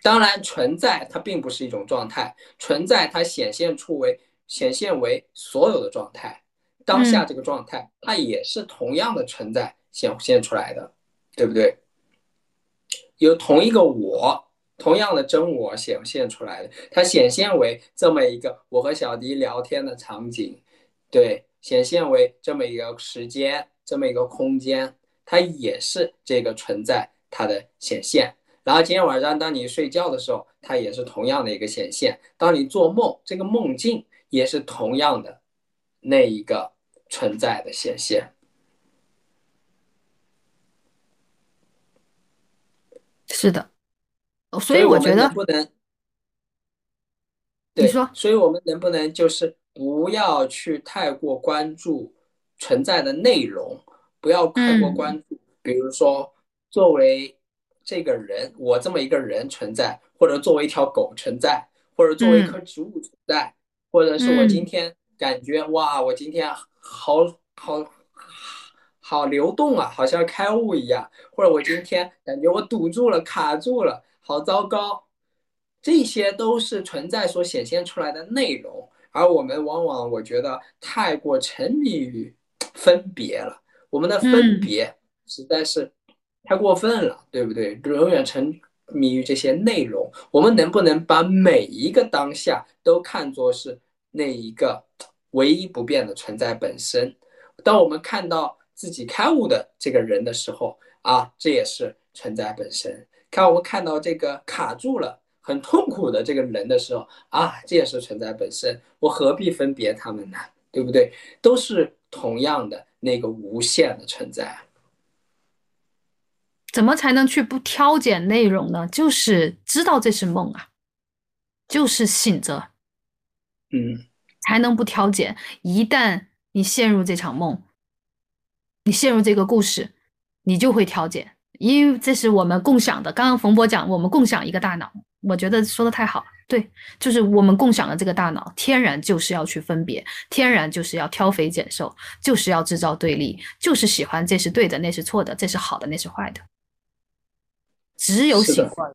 当然，存在它并不是一种状态，存在它显现出为显现为所有的状态。当下这个状态，它也是同样的存在显现出来的，对不对？有同一个我，同样的真我显现出来的，它显现为这么一个我和小迪聊天的场景，对，显现为这么一个时间，这么一个空间，它也是这个存在它的显现。然后今天晚上当你睡觉的时候，它也是同样的一个显现；当你做梦，这个梦境也是同样的那一个存在的显现。是的，所以我觉得不能。你说，所以我们能不能就是不要去太过关注存在的内容，不要太过关注，比如说作为这个人，我这么一个人存在，或者作为一条狗存在，或者作为一棵植物存在，或者是我今天感觉哇，我今天好好。好流动啊，好像开悟一样，或者我今天感觉我堵住了、卡住了，好糟糕。这些都是存在所显现出来的内容，而我们往往我觉得太过沉迷于分别了，我们的分别实在是太过分了，对不对？永远沉迷于这些内容，我们能不能把每一个当下都看作是那一个唯一不变的存在本身？当我们看到。自己开悟的这个人的时候啊，这也是存在本身。看我们看到这个卡住了、很痛苦的这个人的时候啊，这也是存在本身。我何必分别他们呢？对不对？都是同样的那个无限的存在。怎么才能去不挑拣内容呢？就是知道这是梦啊，就是醒着，嗯，才能不挑拣。一旦你陷入这场梦。你陷入这个故事，你就会挑拣，因为这是我们共享的。刚刚冯博讲，我们共享一个大脑，我觉得说的太好。对，就是我们共享的这个大脑，天然就是要去分别，天然就是要挑肥拣瘦，就是要制造对立，就是喜欢这是对的，那是错的，这是好的，那是坏的。只有喜欢，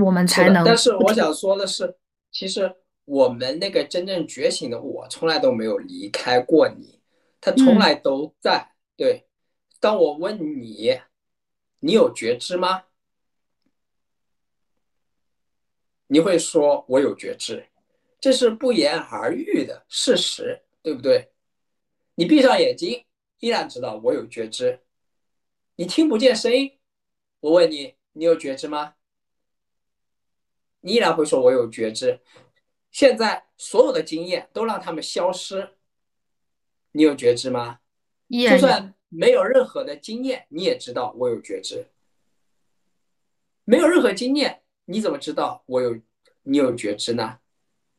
我们才能。但是我想说的是，其实我们那个真正觉醒的我，从来都没有离开过你，他从来都在。对，当我问你，你有觉知吗？你会说我有觉知，这是不言而喻的事实，对不对？你闭上眼睛，依然知道我有觉知。你听不见声音，我问你，你有觉知吗？你依然会说我有觉知。现在所有的经验都让他们消失，你有觉知吗？就算没有任何的经验，你也知道我有觉知。没有任何经验，你怎么知道我有你有觉知呢？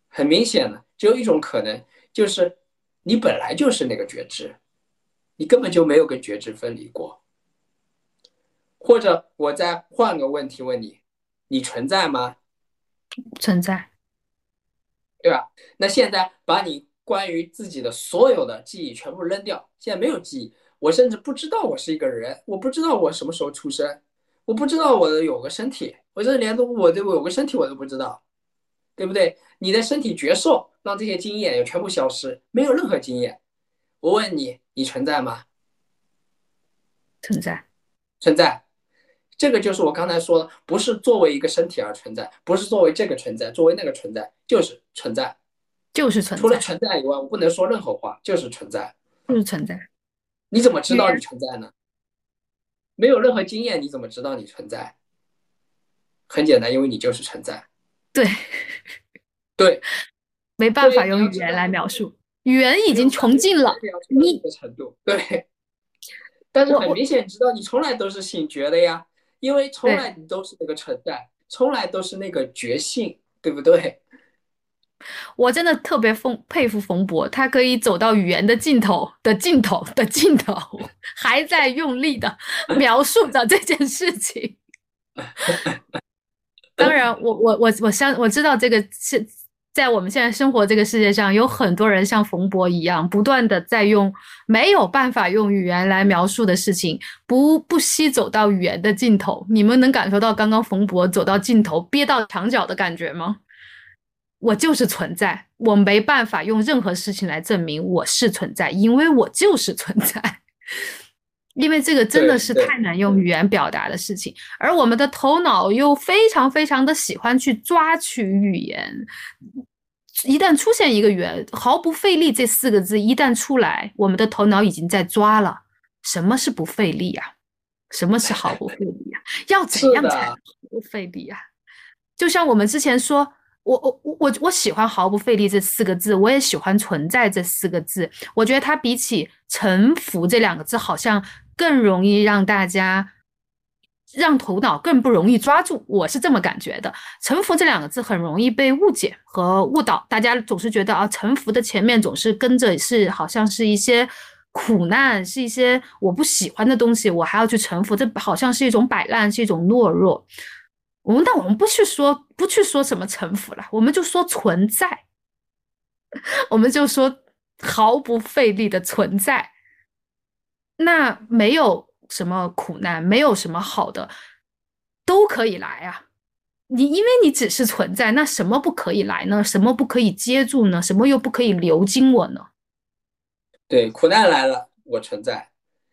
很明显的，只有一种可能，就是你本来就是那个觉知，你根本就没有跟觉知分离过。或者我再换个问题问你：你存在吗？存在，对吧？那现在把你。关于自己的所有的记忆全部扔掉，现在没有记忆，我甚至不知道我是一个人，我不知道我什么时候出生，我不知道我的有个身体，我甚至连我都有个身体我都不知道，对不对？你的身体绝受，让这些经验也全部消失，没有任何经验。我问你，你存在吗？存在，存在。这个就是我刚才说的，不是作为一个身体而存在，不是作为这个存在，作为那个存在，就是存在。就是存在，除了存在以外，我不能说任何话，就是存在，就是存在。你怎么知道你存在呢？没有任何经验，你怎么知道你存在？很简单，因为你就是存在。对，对，没办法用语言来描述，语言已经穷尽了你的程度。对，但是很明显，知道你从来都是醒觉的呀，因为从来你都是那个存在，从来都是那个觉性，对不对？我真的特别奉佩服冯博，他可以走到语言的尽头的尽头的尽头，还在用力的 描述着这件事情。当然，我我我我相我知道这个是在我们现在生活这个世界上，有很多人像冯博一样，不断的在用没有办法用语言来描述的事情，不不惜走到语言的尽头。你们能感受到刚刚冯博走到尽头憋到墙角的感觉吗？我就是存在，我没办法用任何事情来证明我是存在，因为我就是存在。因为这个真的是太难用语言表达的事情，而我们的头脑又非常非常的喜欢去抓取语言。一旦出现一个语毫不费力这四个字一旦出来，我们的头脑已经在抓了。什么是不费力呀？什么是毫不费力呀？要怎样才不费力呀？就像我们之前说。我我我我我喜欢毫不费力这四个字，我也喜欢存在这四个字。我觉得它比起臣服这两个字，好像更容易让大家让头脑更不容易抓住。我是这么感觉的。臣服这两个字很容易被误解和误导，大家总是觉得啊，臣服的前面总是跟着是好像是一些苦难，是一些我不喜欢的东西，我还要去臣服，这好像是一种摆烂，是一种懦弱。我们但我们不去说不去说什么臣服了，我们就说存在，我们就说毫不费力的存在。那没有什么苦难，没有什么好的，都可以来啊。你因为你只是存在，那什么不可以来呢？什么不可以接住呢？什么又不可以流经我呢？对，苦难来了，我存在。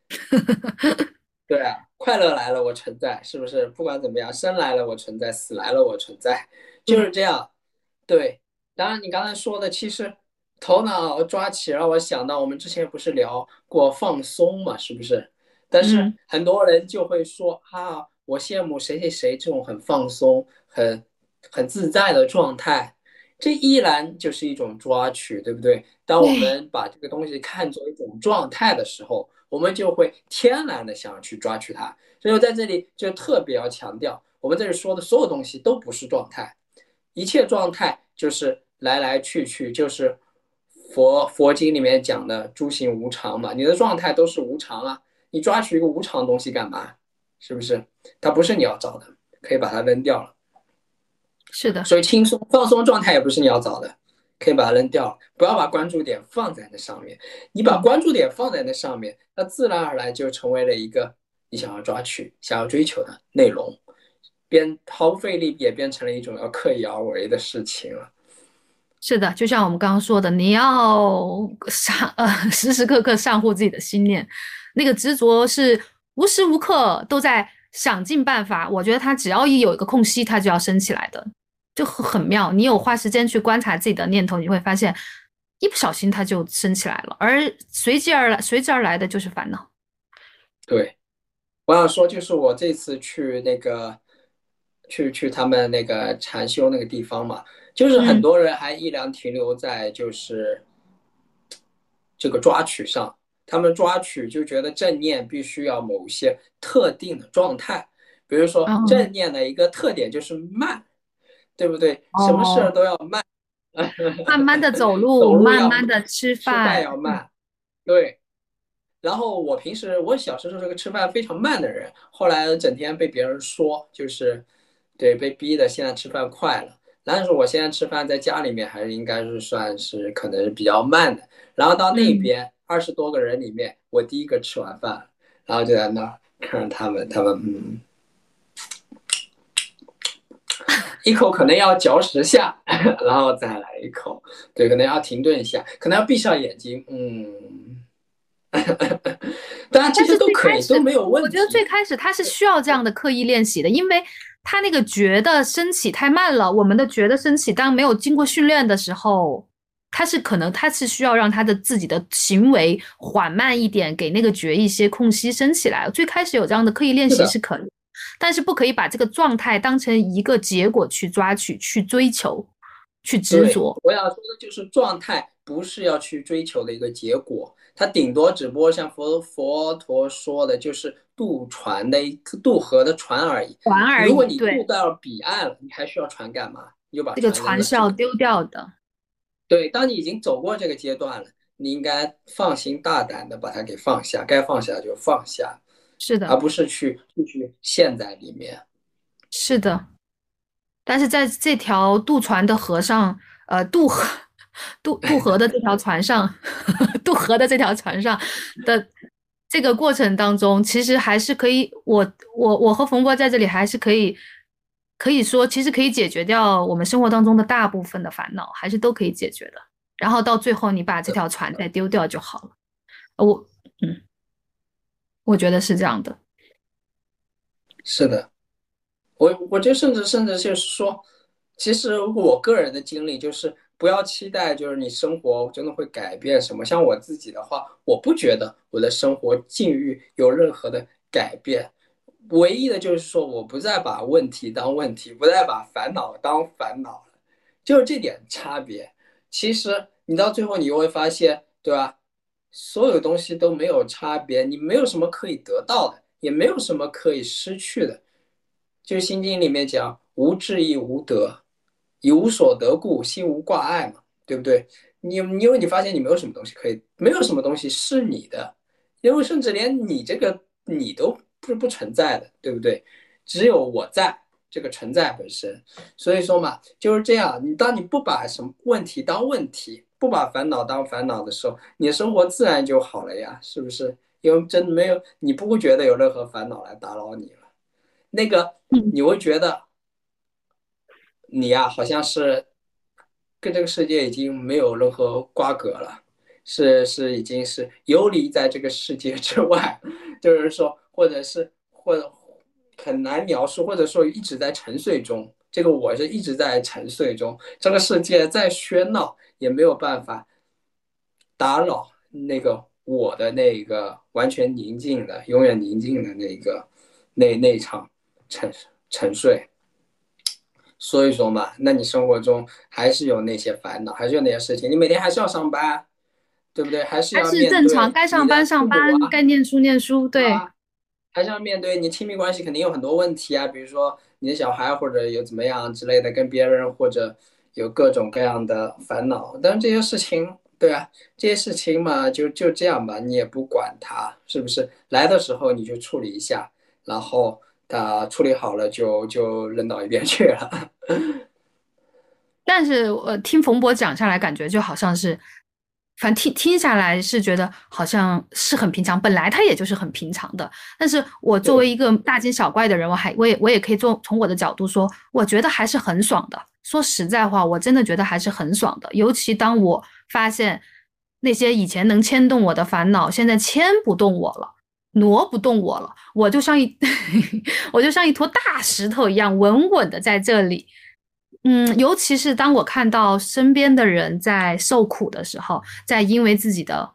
对啊，快乐来了我存在，是不是？不管怎么样，生来了我存在，死来了我存在，就是这样。对，当然你刚才说的，其实头脑抓起让我想到，我们之前不是聊过放松嘛，是不是？但是很多人就会说啊，我羡慕谁谁谁这种很放松、很很自在的状态，这依然就是一种抓取，对不对？当我们把这个东西看作一种状态的时候。我们就会天然的想要去抓取它，所以我在这里就特别要强调，我们这里说的所有东西都不是状态，一切状态就是来来去去，就是佛佛经里面讲的诸行无常嘛。你的状态都是无常啊，你抓取一个无常的东西干嘛？是不是？它不是你要找的，可以把它扔掉了。是的，所以轻松放松状态也不是你要找的。可以把它扔掉，不要把关注点放在那上面。你把关注点放在那上面，那自然而然就成为了一个你想要抓取、想要追求的内容，变毫不费力，也变成了一种要刻意而为的事情了。是的，就像我们刚刚说的，你要上呃时时刻刻上护自己的心念，那个执着是无时无刻都在想尽办法。我觉得他只要一有一个空隙，他就要升起来的。就很妙，你有花时间去观察自己的念头，你会发现，一不小心它就升起来了，而随即而来、随之而来的就是烦恼。对，我想说，就是我这次去那个，去去他们那个禅修那个地方嘛，就是很多人还依然停留在就是这个抓取上，他们抓取就觉得正念必须要某些特定的状态，比如说正念的一个特点就是慢。对不对？什么事儿都要慢，慢慢的走路，慢慢的吃饭吃饭要慢。对。然后我平时我小时候是个吃饭非常慢的人，后来整天被别人说，就是对被逼的，现在吃饭快了。但是我现在吃饭在家里面还是应该是算是可能比较慢的。然后到那边二十多个人里面，我第一个吃完饭，然后就在那儿看着他们，他们嗯。一口可能要嚼十下，然后再来一口，对，可能要停顿一下，可能要闭上眼睛，嗯，大家其实都可以，都没有问题。我觉得最开始他是需要这样的刻意练习的，因为他那个觉的升起太慢了。我们的觉的升起，当没有经过训练的时候，他是可能他是需要让他的自己的行为缓慢一点，给那个觉一些空隙升起来。最开始有这样的刻意练习是可以。但是不可以把这个状态当成一个结果去抓取、去追求、去执着。我要说的就是状态不是要去追求的一个结果，它顶多只不过像佛佛陀说的，就是渡船的一渡河的船而已。船而已。如果你渡到彼岸了，你还需要船干嘛？你就把这个船是要丢掉的。对，当你已经走过这个阶段了，你应该放心大胆的把它给放下，该放下就放下。是的，而不是去继续陷在里面。是的，但是在这条渡船的河上，呃，渡河、渡渡河的这条船上，渡河的这条船上的这个过程当中，其实还是可以，我我我和冯波在这里还是可以可以说，其实可以解决掉我们生活当中的大部分的烦恼，还是都可以解决的。然后到最后，你把这条船再丢掉就好了。我，嗯，我觉得是这样的。是的，我我就甚至甚至就是说，其实我个人的经历就是，不要期待就是你生活真的会改变什么。像我自己的话，我不觉得我的生活境遇有任何的改变，唯一的就是说，我不再把问题当问题，不再把烦恼当烦恼，就是这点差别。其实你到最后你又会发现，对吧？所有东西都没有差别，你没有什么可以得到的，也没有什么可以失去的。就是《心经》里面讲“无智亦无得，以无所得故，心无挂碍”嘛，对不对？你因为你发现你没有什么东西可以，没有什么东西是你的，因为甚至连你这个你都不是不存在的，对不对？只有我在。这个存在本身，所以说嘛，就是这样。你当你不把什么问题当问题，不把烦恼当烦恼的时候，你的生活自然就好了呀，是不是？因为真的没有，你不会觉得有任何烦恼来打扰你了。那个，你会觉得你呀，好像是跟这个世界已经没有任何瓜葛了，是是已经是游离在这个世界之外，就是说，或者是或者。很难描述，或者说一直在沉睡中。这个我是一直在沉睡中。这个世界再喧闹，也没有办法打扰那个我的那个完全宁静的、永远宁静的那个那那场沉沉睡。所以说嘛，那你生活中还是有那些烦恼，还是有那些事情。你每天还是要上班，对不对？还是要还是正常，该上班上班，该念书念书，对。还是要面对你亲密关系肯定有很多问题啊，比如说你的小孩或者有怎么样之类的，跟别人或者有各种各样的烦恼。但是这些事情，对啊，这些事情嘛，就就这样吧，你也不管它，是不是？来的时候你就处理一下，然后他处理好了就就扔到一边去了。但是我听冯博讲下来，感觉就好像是。反正听听下来是觉得好像是很平常，本来他也就是很平常的。但是我作为一个大惊小怪的人，我还我也我也可以做从我的角度说，我觉得还是很爽的。说实在话，我真的觉得还是很爽的。尤其当我发现那些以前能牵动我的烦恼，现在牵不动我了，挪不动我了，我就像一 我就像一坨大石头一样，稳稳的在这里。嗯，尤其是当我看到身边的人在受苦的时候，在因为自己的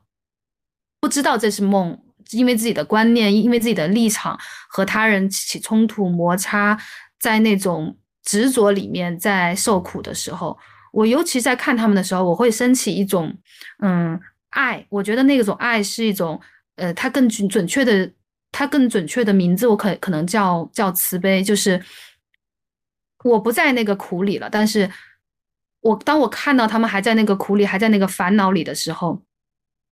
不知道这是梦，因为自己的观念，因为自己的立场和他人起冲突摩擦，在那种执着里面在受苦的时候，我尤其在看他们的时候，我会升起一种嗯爱。我觉得那种爱是一种呃，它更准准确的，它更准确的名字，我可可能叫叫慈悲，就是。我不在那个苦里了，但是我当我看到他们还在那个苦里，还在那个烦恼里的时候，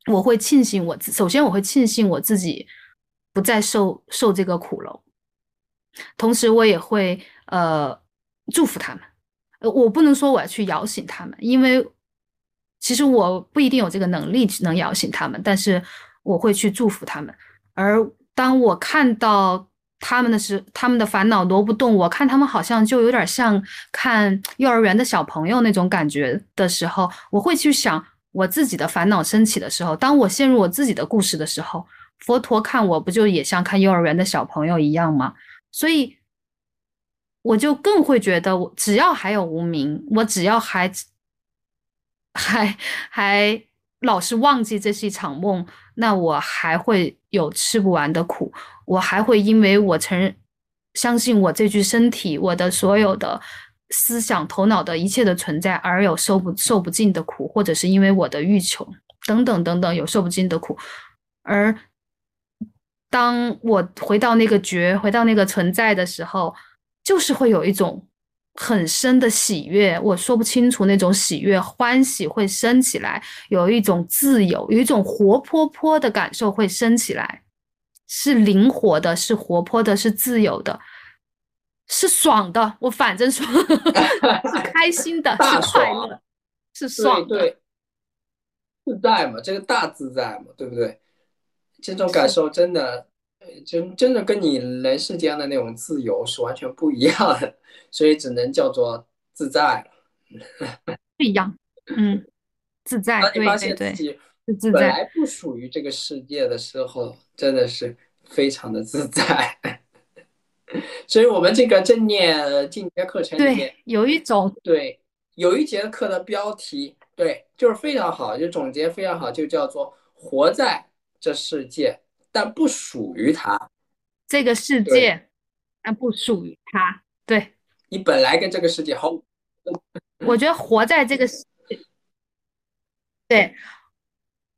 我会庆幸我首先我会庆幸我自己不再受受这个苦了，同时我也会呃祝福他们。呃，我不能说我要去摇醒他们，因为其实我不一定有这个能力能摇醒他们，但是我会去祝福他们。而当我看到。他们的是他们的烦恼挪不动，我看他们好像就有点像看幼儿园的小朋友那种感觉的时候，我会去想我自己的烦恼升起的时候，当我陷入我自己的故事的时候，佛陀看我不就也像看幼儿园的小朋友一样吗？所以我就更会觉得，我只要还有无名，我只要还还还老是忘记这是一场梦，那我还会有吃不完的苦。我还会因为我承认、相信我这具身体、我的所有的思想、头脑的一切的存在，而有受不受不尽的苦，或者是因为我的欲求等等等等有受不尽的苦。而当我回到那个觉、回到那个存在的时候，就是会有一种很深的喜悦，我说不清楚那种喜悦、欢喜会升起来，有一种自由，有一种活泼泼的感受会升起来。是灵活的，是活泼的，是自由的，是爽的。我反正说，是开心的，是快乐，是爽的，自在嘛，这个大自在嘛，对不对？这种感受真的真真的跟你人世间的那种自由是完全不一样的，所以只能叫做自在了。不一样，嗯，自在，当你发现自己是自在。本来不属于这个世界的时候，真的是非常的自在。所以，我们这个正念进阶课程里面对，，有一种对，有一节课的标题，对，就是非常好，就总结非常好，就叫做“活在这世界，但不属于他”。这个世界，但不属于他。对，你本来跟这个世界毫无我觉得活在这个世界，对，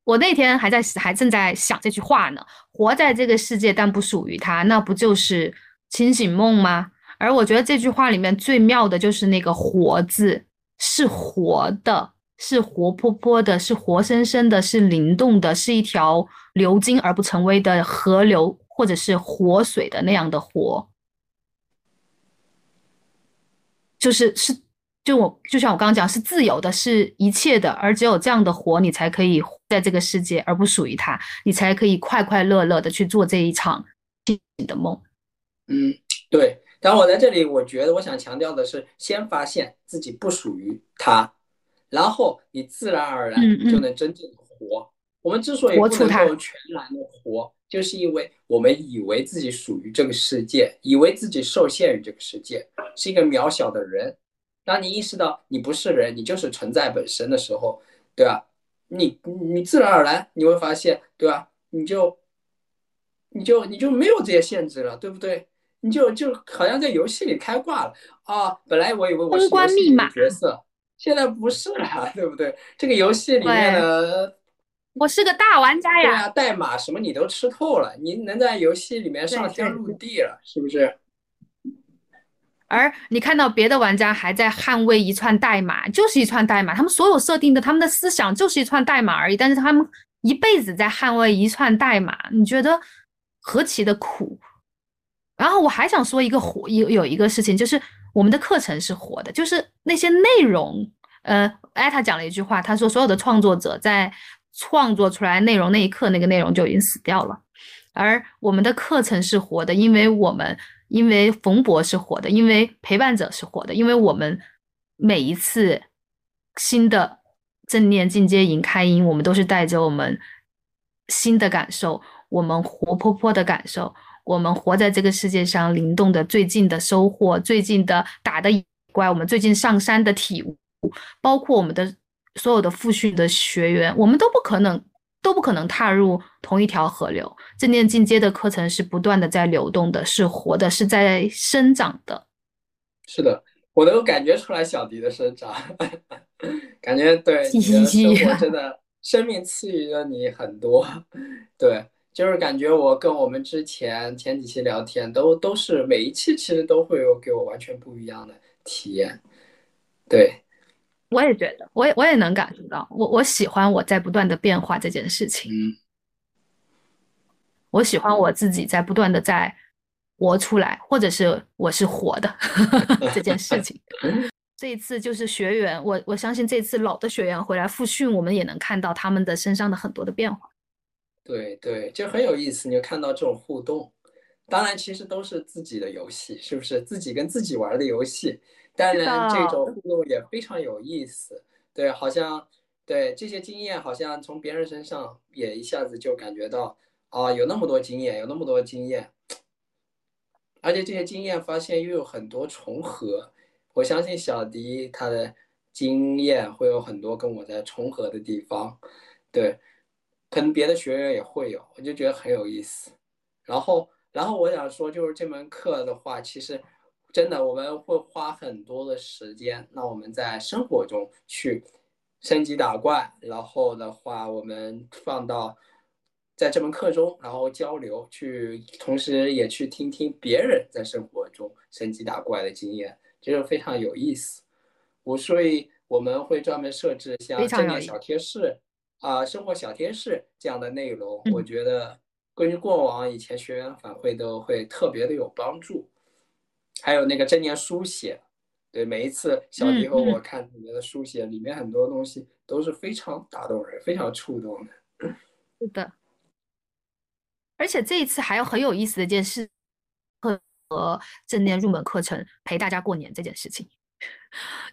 我那天还在还正在想这句话呢，活在这个世界，但不属于他，那不就是清醒梦吗？而我觉得这句话里面最妙的就是那个“活”字，是活的，是活泼泼的，是活生生的，是灵动的，是一条流经而不成为的河流，或者是活水的那样的活。就是是，就我就像我刚刚讲，是自由的，是一切的，而只有这样的活，你才可以在这个世界，而不属于它，你才可以快快乐乐的去做这一场清醒的梦。嗯，对。但我在这里，我觉得我想强调的是，先发现自己不属于它，然后你自然而然嗯嗯就能真正的活。我们之所以不能够全然的活，就是因为我们以为自己属于这个世界，以为自己受限于这个世界，是一个渺小的人。当你意识到你不是人，你就是存在本身的时候，对吧？你你自然而然你会发现，对吧？你就你就你就没有这些限制了，对不对？你就就好像在游戏里开挂了啊！本来我以为我是通关游戏里的密码角色，现在不是了，对不对？这个游戏里面的我是个大玩家呀，对啊，代码什么你都吃透了，你能在游戏里面上天入地了，是不是？而你看到别的玩家还在捍卫一串代码，就是一串代码，他们所有设定的，他们的思想就是一串代码而已，但是他们一辈子在捍卫一串代码，你觉得何其的苦？然后我还想说一个活有有一个事情，就是我们的课程是活的，就是那些内容，呃，艾塔讲了一句话，他说所有的创作者在创作出来内容那一刻，那个内容就已经死掉了，而我们的课程是活的，因为我们因为冯博是活的，因为陪伴者是活的，因为我们每一次新的正念进阶营开营，我们都是带着我们新的感受，我们活泼泼的感受。我们活在这个世界上，灵动的最近的收获，最近的打的野怪，我们最近上山的体悟，包括我们的所有的复训的学员，我们都不可能都不可能踏入同一条河流。正念进阶的课程是不断的在流动的，是活的，是在生长的。是的，我能感觉出来小迪的生长，感觉对你的生活真的生命赐予了你很多，对。就是感觉我跟我们之前前几期聊天都都是每一期其实都会有给我完全不一样的体验，对，我也觉得，我也我也能感受到，我我喜欢我在不断的变化这件事情，嗯，我喜欢我自己在不断的在活出来，或者是我是活的 这件事情。这一次就是学员，我我相信这次老的学员回来复训，我们也能看到他们的身上的很多的变化。对对，就很有意思，你就看到这种互动。当然，其实都是自己的游戏，是不是？自己跟自己玩的游戏。当然，这种互动也非常有意思。对，好像对这些经验，好像从别人身上也一下子就感觉到啊，有那么多经验，有那么多经验，而且这些经验发现又有很多重合。我相信小迪他的经验会有很多跟我在重合的地方，对。可能别的学员也会有，我就觉得很有意思。然后，然后我想说，就是这门课的话，其实真的我们会花很多的时间，那我们在生活中去升级打怪，然后的话，我们放到在这门课中，然后交流，去同时也去听听别人在生活中升级打怪的经验，这就非常有意思。我所以我们会专门设置像正念小贴士。啊，生活小贴士这样的内容，我觉得根据过往以前学员反馈都会特别的有帮助。还有那个正念书写，对每一次小迪和我看里面的书写，里面很多东西都是非常打动人、非常触动的。是的。而且这一次还有很有意思的一件事，和和正念入门课程陪大家过年这件事情。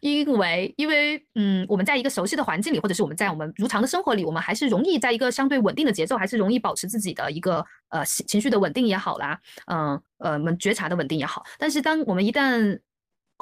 因为，因为，嗯，我们在一个熟悉的环境里，或者是我们在我们如常的生活里，我们还是容易在一个相对稳定的节奏，还是容易保持自己的一个呃情绪的稳定也好啦，嗯呃，我们觉察的稳定也好。但是，当我们一旦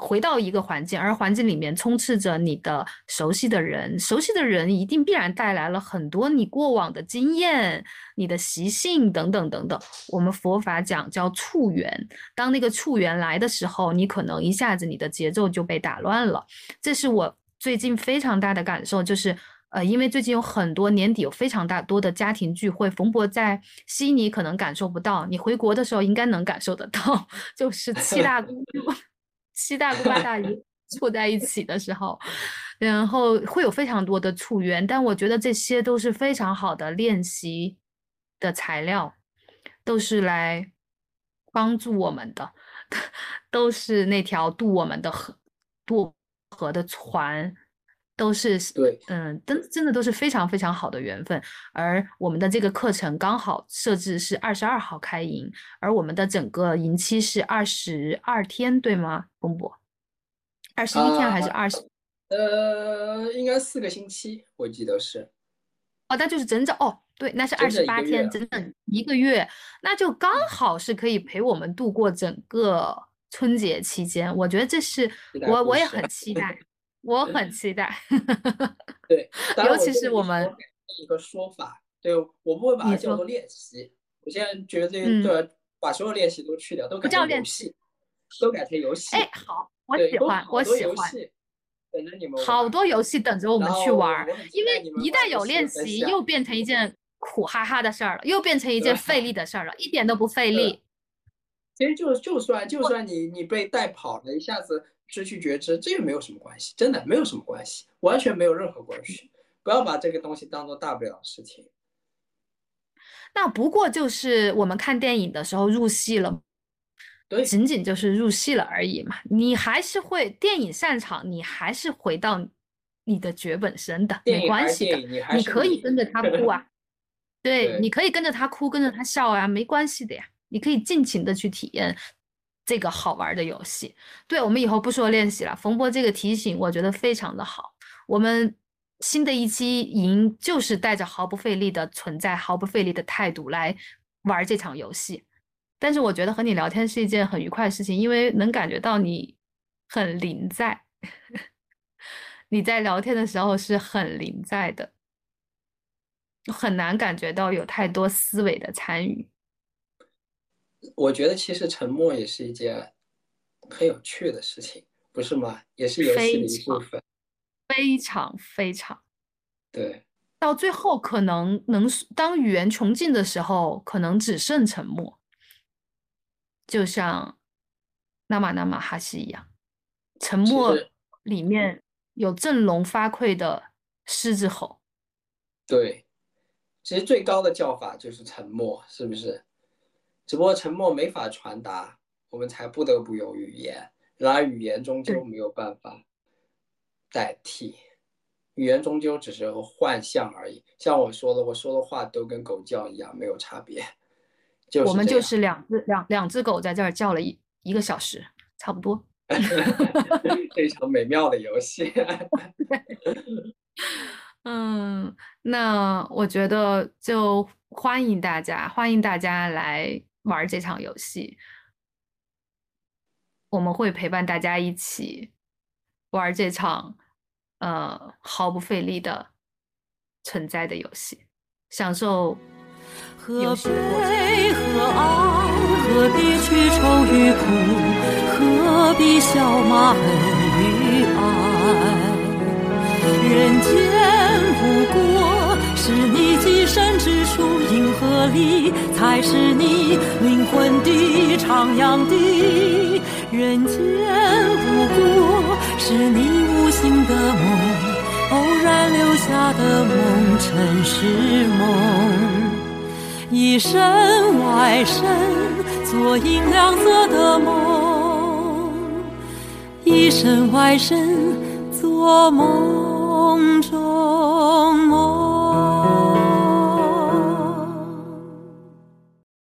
回到一个环境，而环境里面充斥着你的熟悉的人，熟悉的人一定必然带来了很多你过往的经验、你的习性等等等等。我们佛法讲叫触缘，当那个触缘来的时候，你可能一下子你的节奏就被打乱了。这是我最近非常大的感受，就是呃，因为最近有很多年底有非常大多的家庭聚会，冯博在悉尼可能感受不到，你回国的时候应该能感受得到，就是七大姑。七大姑八大姨 凑在一起的时候，然后会有非常多的促缘，但我觉得这些都是非常好的练习的材料，都是来帮助我们的，都是那条渡我们的河渡河的船，都是对，嗯，真真的都是非常非常好的缘分。而我们的这个课程刚好设置是二十二号开营，而我们的整个营期是二十二天，对吗？公布二十一天还是二十？呃，应该四个星期，我记得是。哦，那就是整整哦，对，那是二十八天，整整一个月，那就刚好是可以陪我们度过整个春节期间。我觉得这是我我也很期待，我很期待。对，尤其是我们一个说法，对我不会把它叫做练习。我现在觉得这个对，把所有练习都去掉，都不叫练习。都改成游戏，哎，好，我喜欢，我喜欢。等着你们，好多游戏等着我们去玩，因为一旦有练习，又变成一件苦哈哈的事儿了，又变成一件费力的事儿了，一点都不费力。其实就就算就算你你被带跑了，一下子失去觉知，这也没有什么关系，真的没有什么关系，完全没有任何关系。不要把这个东西当做大不了的事情。那不过就是我们看电影的时候入戏了。对仅仅就是入戏了而已嘛，你还是会电影擅长，你还是回到你的觉本身的，没关系的，你可以跟着他哭啊，对，你可以跟着他哭，跟着他笑啊，没关系的呀，你可以尽情的去体验这个好玩的游戏。对我们以后不说练习了，冯博这个提醒我觉得非常的好。我们新的一期赢就是带着毫不费力的存在，毫不费力的态度来玩这场游戏。但是我觉得和你聊天是一件很愉快的事情，因为能感觉到你很临在，你在聊天的时候是很临在的，很难感觉到有太多思维的参与。我觉得其实沉默也是一件很有趣的事情，不是吗？也是游戏的一部分。非常非常。对。到最后，可能能当语言穷尽的时候，可能只剩沉默。就像那玛那玛哈西一样，沉默里面有振聋发聩的狮子吼。对，其实最高的叫法就是沉默，是不是？只不过沉默没法传达，我们才不得不用语言。然而语言终究没有办法代替，语言终究只是幻象而已。像我说的，我说的话都跟狗叫一样，没有差别。就是我们就是两只两两只狗在这儿叫了一一个小时，差不多。非常美妙的游戏。嗯，那我觉得就欢迎大家，欢迎大家来玩这场游戏。我们会陪伴大家一起玩这场呃毫不费力的存在的游戏，享受。何悲何傲？何必去愁与苦？何必笑骂恩与爱？人间不过是你寄身之处，银河里才是你灵魂的徜徉地。人间不过是你无心的梦，偶然留下的梦，尘世梦。一身外身，做银亮色的梦；一身外身，做梦中梦。